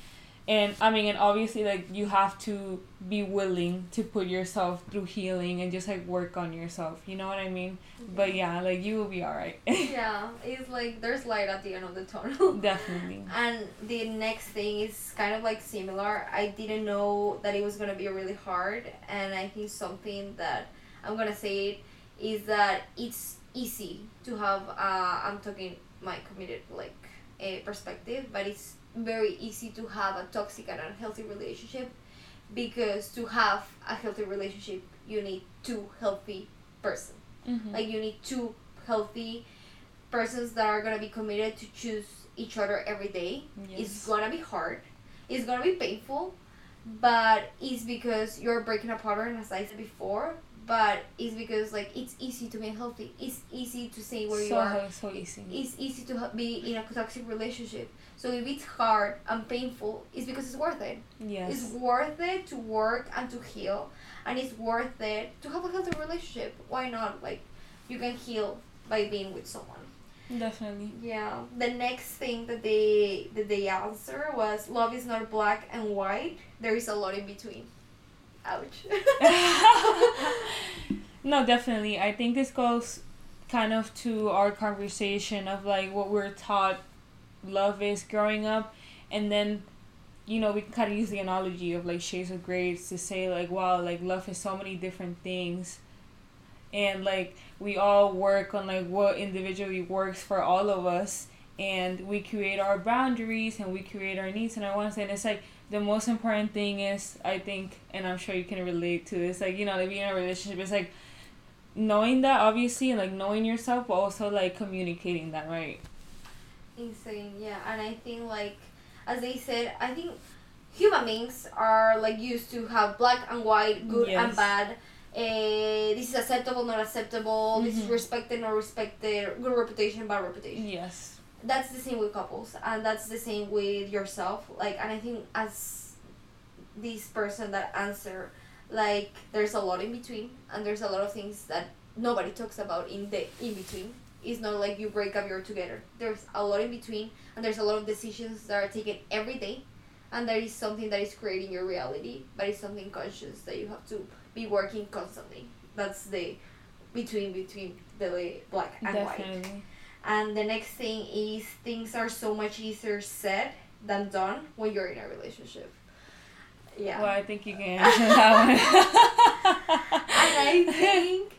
and I mean and obviously like you have to be willing to put yourself through healing and just like work on yourself, you know what I mean? But yeah, like you will be alright. *laughs* yeah it's like there's light at the end of the tunnel *laughs* Definitely. And the next thing is kind of like similar. I didn't know that it was gonna be really hard, and I think something that I'm gonna say it is that it's easy to have. Uh, I'm talking my committed like a perspective, but it's very easy to have a toxic and unhealthy relationship because to have a healthy relationship, you need two healthy person. Mm-hmm. Like you need two healthy persons that are gonna be committed to choose each other every day. It's gonna be hard. It's gonna be painful, but it's because you're breaking a pattern, as I said before. But it's because like it's easy to be healthy. It's easy to say where you so, are. so easy. It's easy to ha- be in a toxic relationship. So if it's hard and painful, it's because it's worth it. Yes. It's worth it to work and to heal, and it's worth it to have a healthy relationship. Why not? Like, you can heal by being with someone. Definitely. Yeah. The next thing that they that they answer was love is not black and white. There is a lot in between. Ouch. *laughs* no, definitely. I think this goes kind of to our conversation of like what we're taught love is growing up. And then you know we can kind of use the analogy of like shades of grey to say like wow like love is so many different things. And like we all work on like what individually works for all of us. And we create our boundaries and we create our needs. And our wants and it's like the most important thing is I think and I'm sure you can relate to this like you know like being in a relationship it's like knowing that obviously and like knowing yourself but also like communicating that right insane yeah and I think like as they said I think human beings are like used to have black and white good Yes. and bad uh, this is acceptable not acceptable this is Mhm. respected not respected good reputation bad reputation yes that's the same with couples and that's the same with yourself like and i think as this person that answer like there's a lot in between and there's a lot of things that nobody talks about in the in between it's not like you break up you're together. There's a lot in between and there's a lot of decisions that are taken every day and there is something that is creating your reality but it's something conscious that you have to be working constantly. That's the between between the black and white. Definitely. And the next thing is things are so much easier said than done when you're in a relationship. Yeah. well I think you can answer that one. *laughs* And I think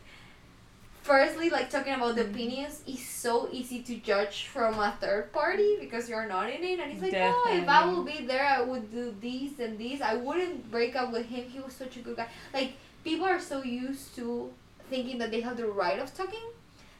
firstly like talking about Mm-hmm. the opinions is so easy to judge from a third party because you're not in it and it's like oh if I Definitely. will be there I would do this and this I wouldn't break up with him he was such a good guy like people are so used to thinking that they have the right of talking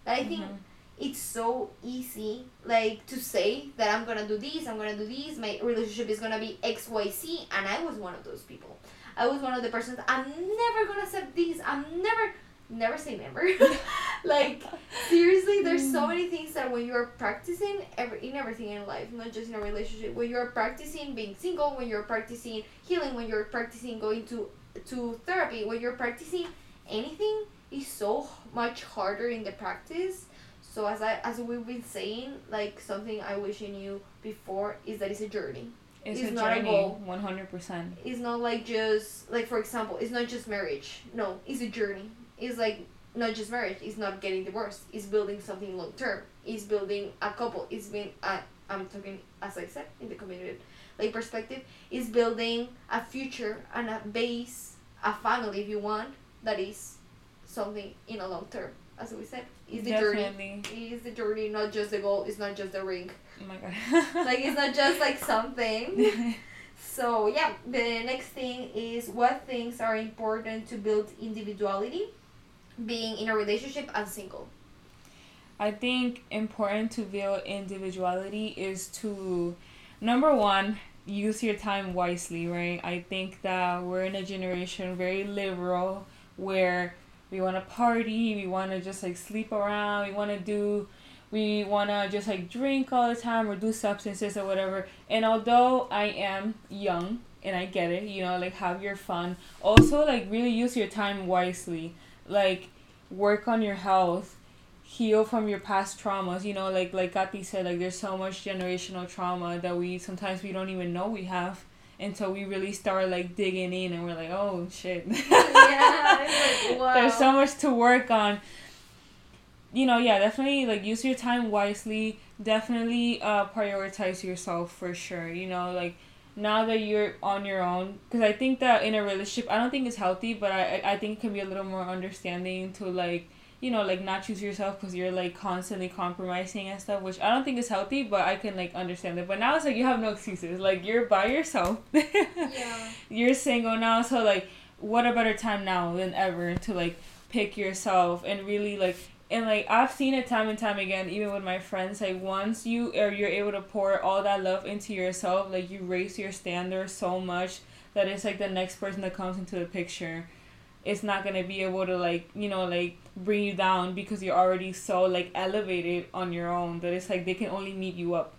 that I think Mhm. it's so easy like to say that I'm gonna do this, I'm gonna do this, my relationship is gonna be XYZ and I was one of those people. I was one of the persons I'm never gonna accept this, I'm never never say never. *laughs* *laughs* like seriously there's so mm. many things that when you're practicing every in everything in life, not just in a relationship, when you're practicing being single, when you're practicing healing, when you're practicing going to to therapy, when you're practicing anything is so much harder in the practice so as I as we've been saying, like something I wish I knew before is that it's a journey. it's, It's a not a journey goal. 100% It's not like just like for example, it's not just marriage. No, it's a journey. It's like not just marriage. It's not getting divorced. It's building something long term. It's building a couple. It's been uh, I'm talking as I said in the community like perspective. It's building a future and a base, a family if you want that is something in a long term. As we said, it's the journey definitely is the journey, not just the goal. It's not just the ring. oh my god Like it's not just like something. *laughs* So yeah, the next thing is what things are important to build individuality, being in a relationship and single. I think important to build individuality is to number one use your time wisely, right? I think that we're in a generation very liberal where we want to party, we want to just like sleep around, we want to do we want to just like drink all the time or do substances or whatever. And although I am young and I get it, you know, like have your fun, also like really use your time wisely. Like work on your health heal from your past traumas you know like like Gati said like there's so much generational trauma that we sometimes we don't even know we have. Until we really start like digging in and we're like oh shit. Yeah, like, *laughs* wow. there's so much to work on. You know yeah definitely like use your time wisely. Definitely uh prioritize yourself for sure you know like now that you're on your own because i think that in a relationship i don't think it's healthy but i i think it can be a little more understanding to like you know like not choose yourself because you're like constantly compromising and stuff which i don't think is healthy but i can like understand it. But now it's like you have no excuses. Like you're by yourself. *laughs* Yeah. you're single now so like what a better time now than ever to like pick yourself and really like and like I've seen it time and time again even with my friends like once you or you're able to pour all that love into yourself like you raise your standards so much that it's like the next person that comes into the picture. It's not gonna be able to like you know like bring you down because you're already so like elevated on your own that it's like they can only meet you up.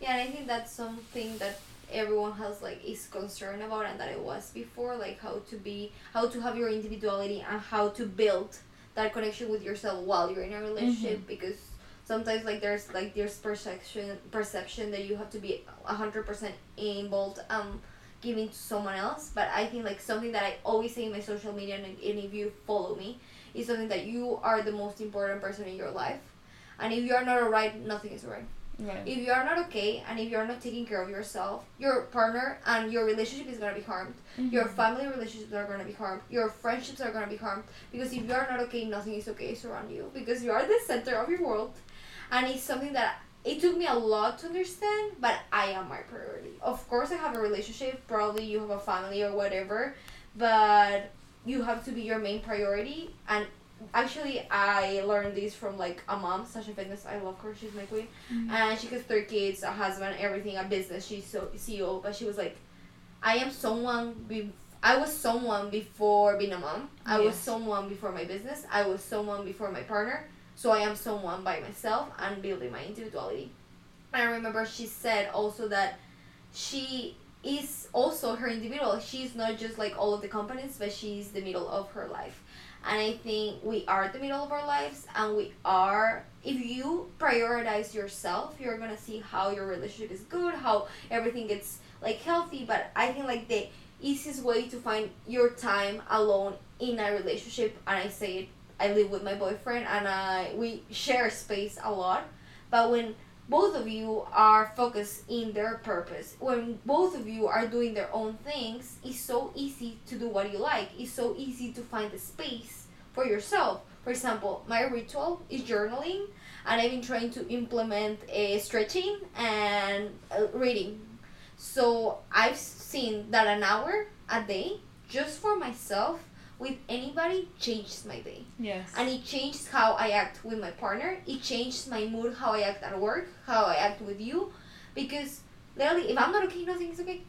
Yeah, I think that's something that everyone has like is concerned about and that it was before, like how to be how to have your individuality and how to build that connection with yourself while you're in a relationship because sometimes like there's like there's perception perception that you have to be a hundred percent involved um giving to someone else. But i think like something that i always say in my social media and, and if you follow me is something that you are the most important person in your life. And if you are not alright nothing is right right if you are not okay and if you are not taking care of yourself your partner and your relationship is going to be harmed. Mm-hmm. Your family relationships are going to be harmed. Your friendships are going to be harmed. Because if you are not okay nothing is okay around you. Because you are the center of your world. And it's something that it took me a lot to understand, but I am my priority. Of course, I have a relationship. Probably you have a family or whatever, but you have to be your main priority. And actually, I learned this from like a mom, Sascha Fitness. I love her. She's my queen, Mm-hmm. and she has three kids, a husband, everything, a business. She's so CEO, but she was like, I am someone. Be- I was someone before being a mom. I was someone before my business. I was someone before my partner. So I am someone by myself and building my individuality. I remember she said also that she is also her individual. She's not just like all of the companies, but she's the middle of her life. And I think we are the middle of our lives, and we are. If you prioritize yourself, you're gonna see how your relationship is good, how everything gets like healthy. But I think like the easiest way to find your time alone in a relationship, and I say it, I live with my boyfriend, and I we share space a lot. But when both of you are focused in their purpose. When both of you are doing their own things it's so easy to do what you like. It's so easy to find the space for yourself. For example my ritual is journaling and i've been trying to implement a stretching and uh, reading. So i've seen that an hour a day just for myself with anybody changes my day Yes. and it changes how I act with my partner. It changes my mood, how I act at work, how I act with you, because literally, if I'm not okay, nothing is okay.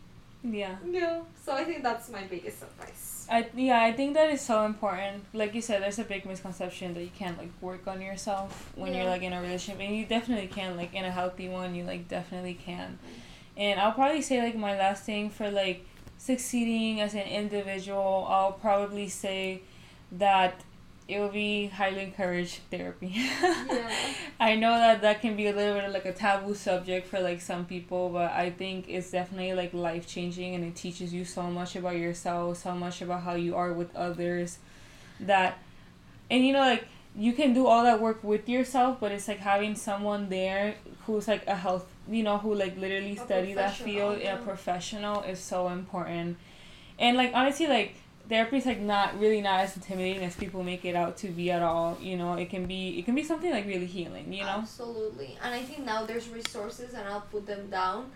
yeah. Yeah. So I think that's my biggest advice. I yeah, I think that is so important. Like you said, there's a big misconception that you can't like work on yourself when you're like in a relationship, and you definitely can. Like in a healthy one, you like definitely can. Mm-hmm. And I'll probably say like my last thing for like succeeding as an individual, I'll probably say that it will be highly encouraged therapy. *laughs* Yeah. I know that that can be a little bit of like a taboo subject for like some people, but I think it's definitely like life changing and it teaches you so much about yourself, so much about how you are with others that and you know like you can do all that work with yourself, but it's like having someone there who's like a health, you know, who like literally A study that field, yeah. a professional is so important. And like honestly like therapy is like not really not as intimidating as people make it out to be at all. You know, it can be it can be something like really healing. You know. Absolutely. And I think now there's resources, and I'll put them down.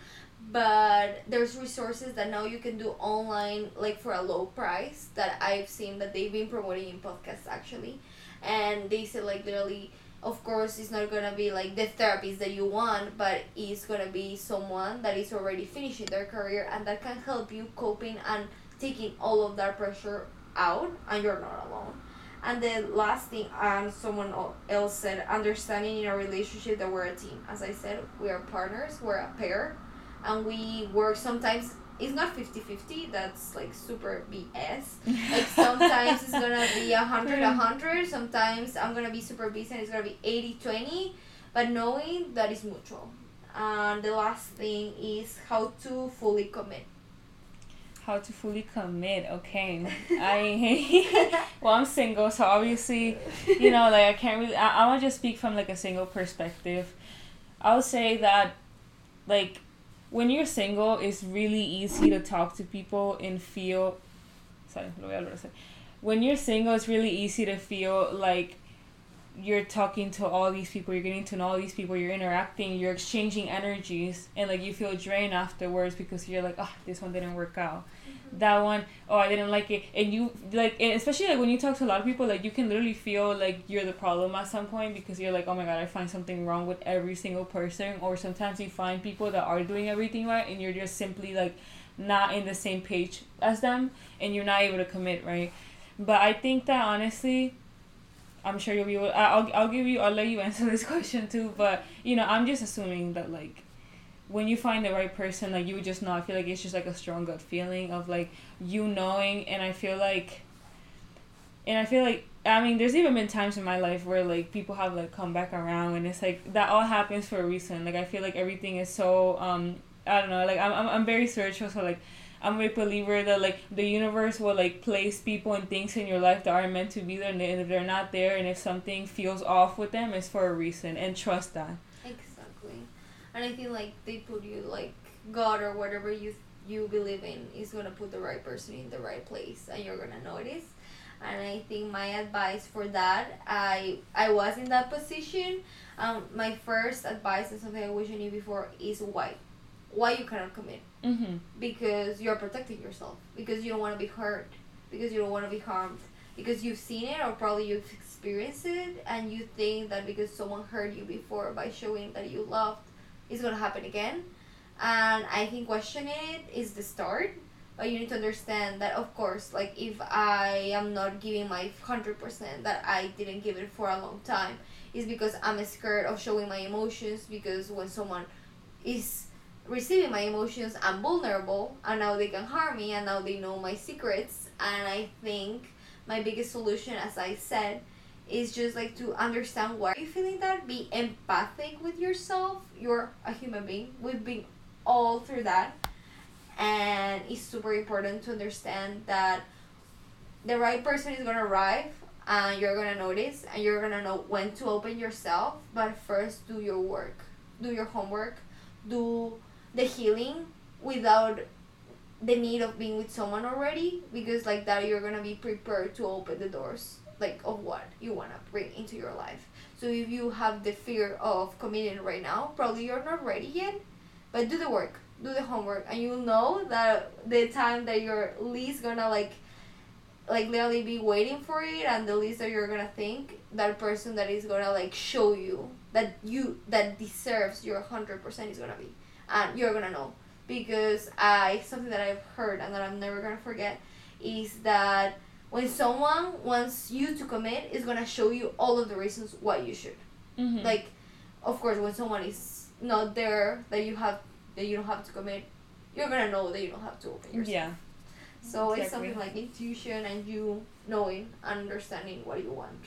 But there's resources that now you can do online, like for a low price, that I've seen that they've been promoting in podcasts actually. And they said, like, literally, of course, it's not gonna be like the therapist that you want, but it's gonna be someone that is already finishing their career and that can help you coping and taking all of that pressure out, and you're not alone. And the last thing, um, someone else said, understanding in a relationship that we're a team. As I said, we are partners, we're a pair, and we work sometimes. It's not 50 50, that's like super BS. *laughs* Like sometimes it's gonna be a 100 a 100, sometimes I'm gonna be super busy and it's gonna be 80 20, but knowing that is mutual. And the last thing is how to fully commit. How to fully commit? Okay, *laughs* I *laughs* well, I'm single, so obviously, you know, like I can't really. I, I want to just speak from like a single perspective. I would say that, like, when you're single, it's really easy to talk to people and feel. Sorry, lo voy a. When you're single, it's really easy to feel like you're talking to all these people, you're getting to know all these people, you're interacting, you're exchanging energies, and like you feel drained afterwards because you're like, oh, this one didn't work out. That one, oh, I didn't like it. And you, like, and especially like when you talk to a lot of people, like, you can literally feel like you're the problem at some point because you're like, oh my god, I find something wrong with every single person. Or sometimes you find people that are doing everything right and you're just simply like not in the same page as them and you're not able to commit, right? But I think that honestly, I'm sure you'll be able. I'll I'll give you. I'll let you *laughs* answer this question too. But you know, I'm just assuming that like, when you find the right person, like you would just know. I feel like it's just like a strong gut feeling of like you knowing, and I feel like. And I feel like I mean, there's even been times in my life where like people have like come back around, and it's like that all happens for a reason. Like I feel like everything is so um I don't know. Like I'm I'm, I'm very spiritual, so like I'm a believer that like the universe will like place people and things in your life that aren't meant to be there, and if they're not there, and if something feels off with them, it's for a reason, and trust that. And I feel like they put you like God or whatever you you believe in is gonna put the right person in the right place and you're gonna notice. and I think my advice for that, I I was in that position. Um, my first advice and something I wish I knew before is why, why you cannot commit. Mm-hmm. Because you're protecting yourself. Because you don't want to be hurt. Because you don't want to be harmed. Because you've seen it or probably you've experienced it, and you think that because someone hurt you before by showing that you loved, it's gonna happen again. And I think questioning it is the start but you need to understand that of course like if i am not giving my 100% that i didn't give it for a long time is because i'm scared of showing my emotions because when someone is receiving my emotions i'm vulnerable and now they can harm me and now they know my secrets and i think my biggest solution as i said is just like to understand why. You're feeling that be empathic with yourself? You're a human being. We've been all through that. And it's super important to understand that the right person is gonna arrive and you're gonna notice and you're gonna know when to open yourself but first do your work. Do your homework. Do the healing without the need of being with someone already because like that you're gonna be prepared to open the doors like of what you want to bring into your life. So if you have the fear of committing right now probably you're not ready yet but do the work do the homework and you'll know that the time that you're least gonna like like literally be waiting for it and the least that you're gonna think that person that is gonna like show you that you that deserves your 100% is gonna be. And you're gonna know. Because i something that i've heard and that i'm never gonna forget is that when someone wants you to commit is gonna show you all of the reasons why you should Mm-hmm. like of course when someone is not there that you have that you don't have to commit you're gonna know that you don't have to open yourself yeah. so it's something like intuition and you knowing and understanding what you want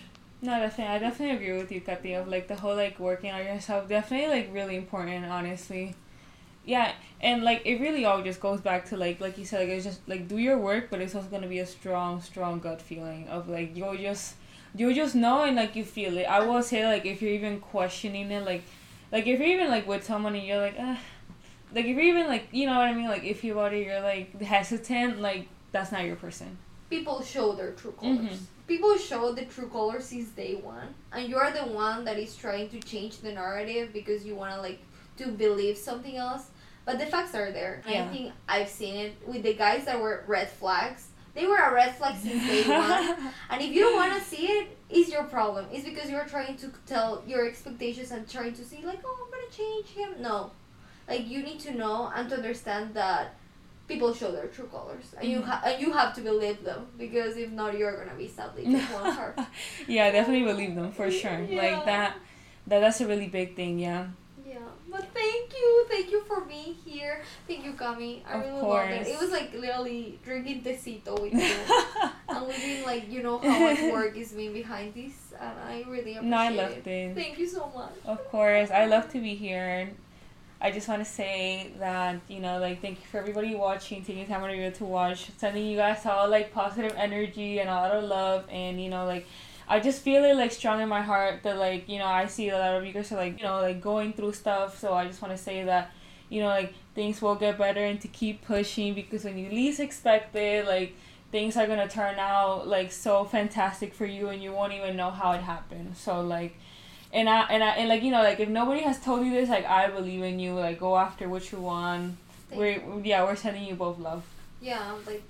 No, definitely. I definitely agree with you, Katy. Of like the whole like working on yourself, definitely like really important. Honestly, yeah, and like it really all just goes back to like like you said, like it's just like do your work, but it's also gonna be a strong, strong gut feeling of like you'll just you'll just know and like you feel it. I will say like if you're even questioning it, like like if you're even like with someone and you're like, ah, like if you're even like you know what I mean, like if you already you're like hesitant, like that's not your person. people show their true colors Mhm. people show the true colors since day one and you're the one that is trying to change the narrative because you want to like to believe something else but the facts are there Yeah. i think i've seen it with the guys that were red flags they were a red flag since day *laughs* one and if you don't want to see it it's your problem it's because you're trying to tell your expectations and trying to see like oh i'm gonna change him no like you need to know and to understand that people show their true colors and you Mhm. ha- and you have to believe them because if not you're gonna be sadly just one *laughs* heart yeah, definitely believe them for sure. Yeah. Like that, that that's a really big thing. Yeah. But thank you. Thank you for being here. Thank you Cami i Of really loved it. It was like literally drinking tecito with you. And we didn't like you know how much work is being behind this and i really appreciate no, I it loved it. thank you so much. Of course, I love to be here. And I just want to say that you know, like, thank you for everybody watching, taking time out of your to watch, sending you guys all like positive energy and a lot of love, and you know, like, I just feel it like strong in my heart that like you know I see a lot of you guys are like you know like going through stuff, so I just want to say that you know like things will get better and to keep pushing because when you least expect it, like things are gonna turn out like so fantastic for you and you won't even know how it happened. So like and I and I and like you know like if nobody has told you this like I believe in you like go after what you want. Thank We're yeah we're sending you both love. yeah like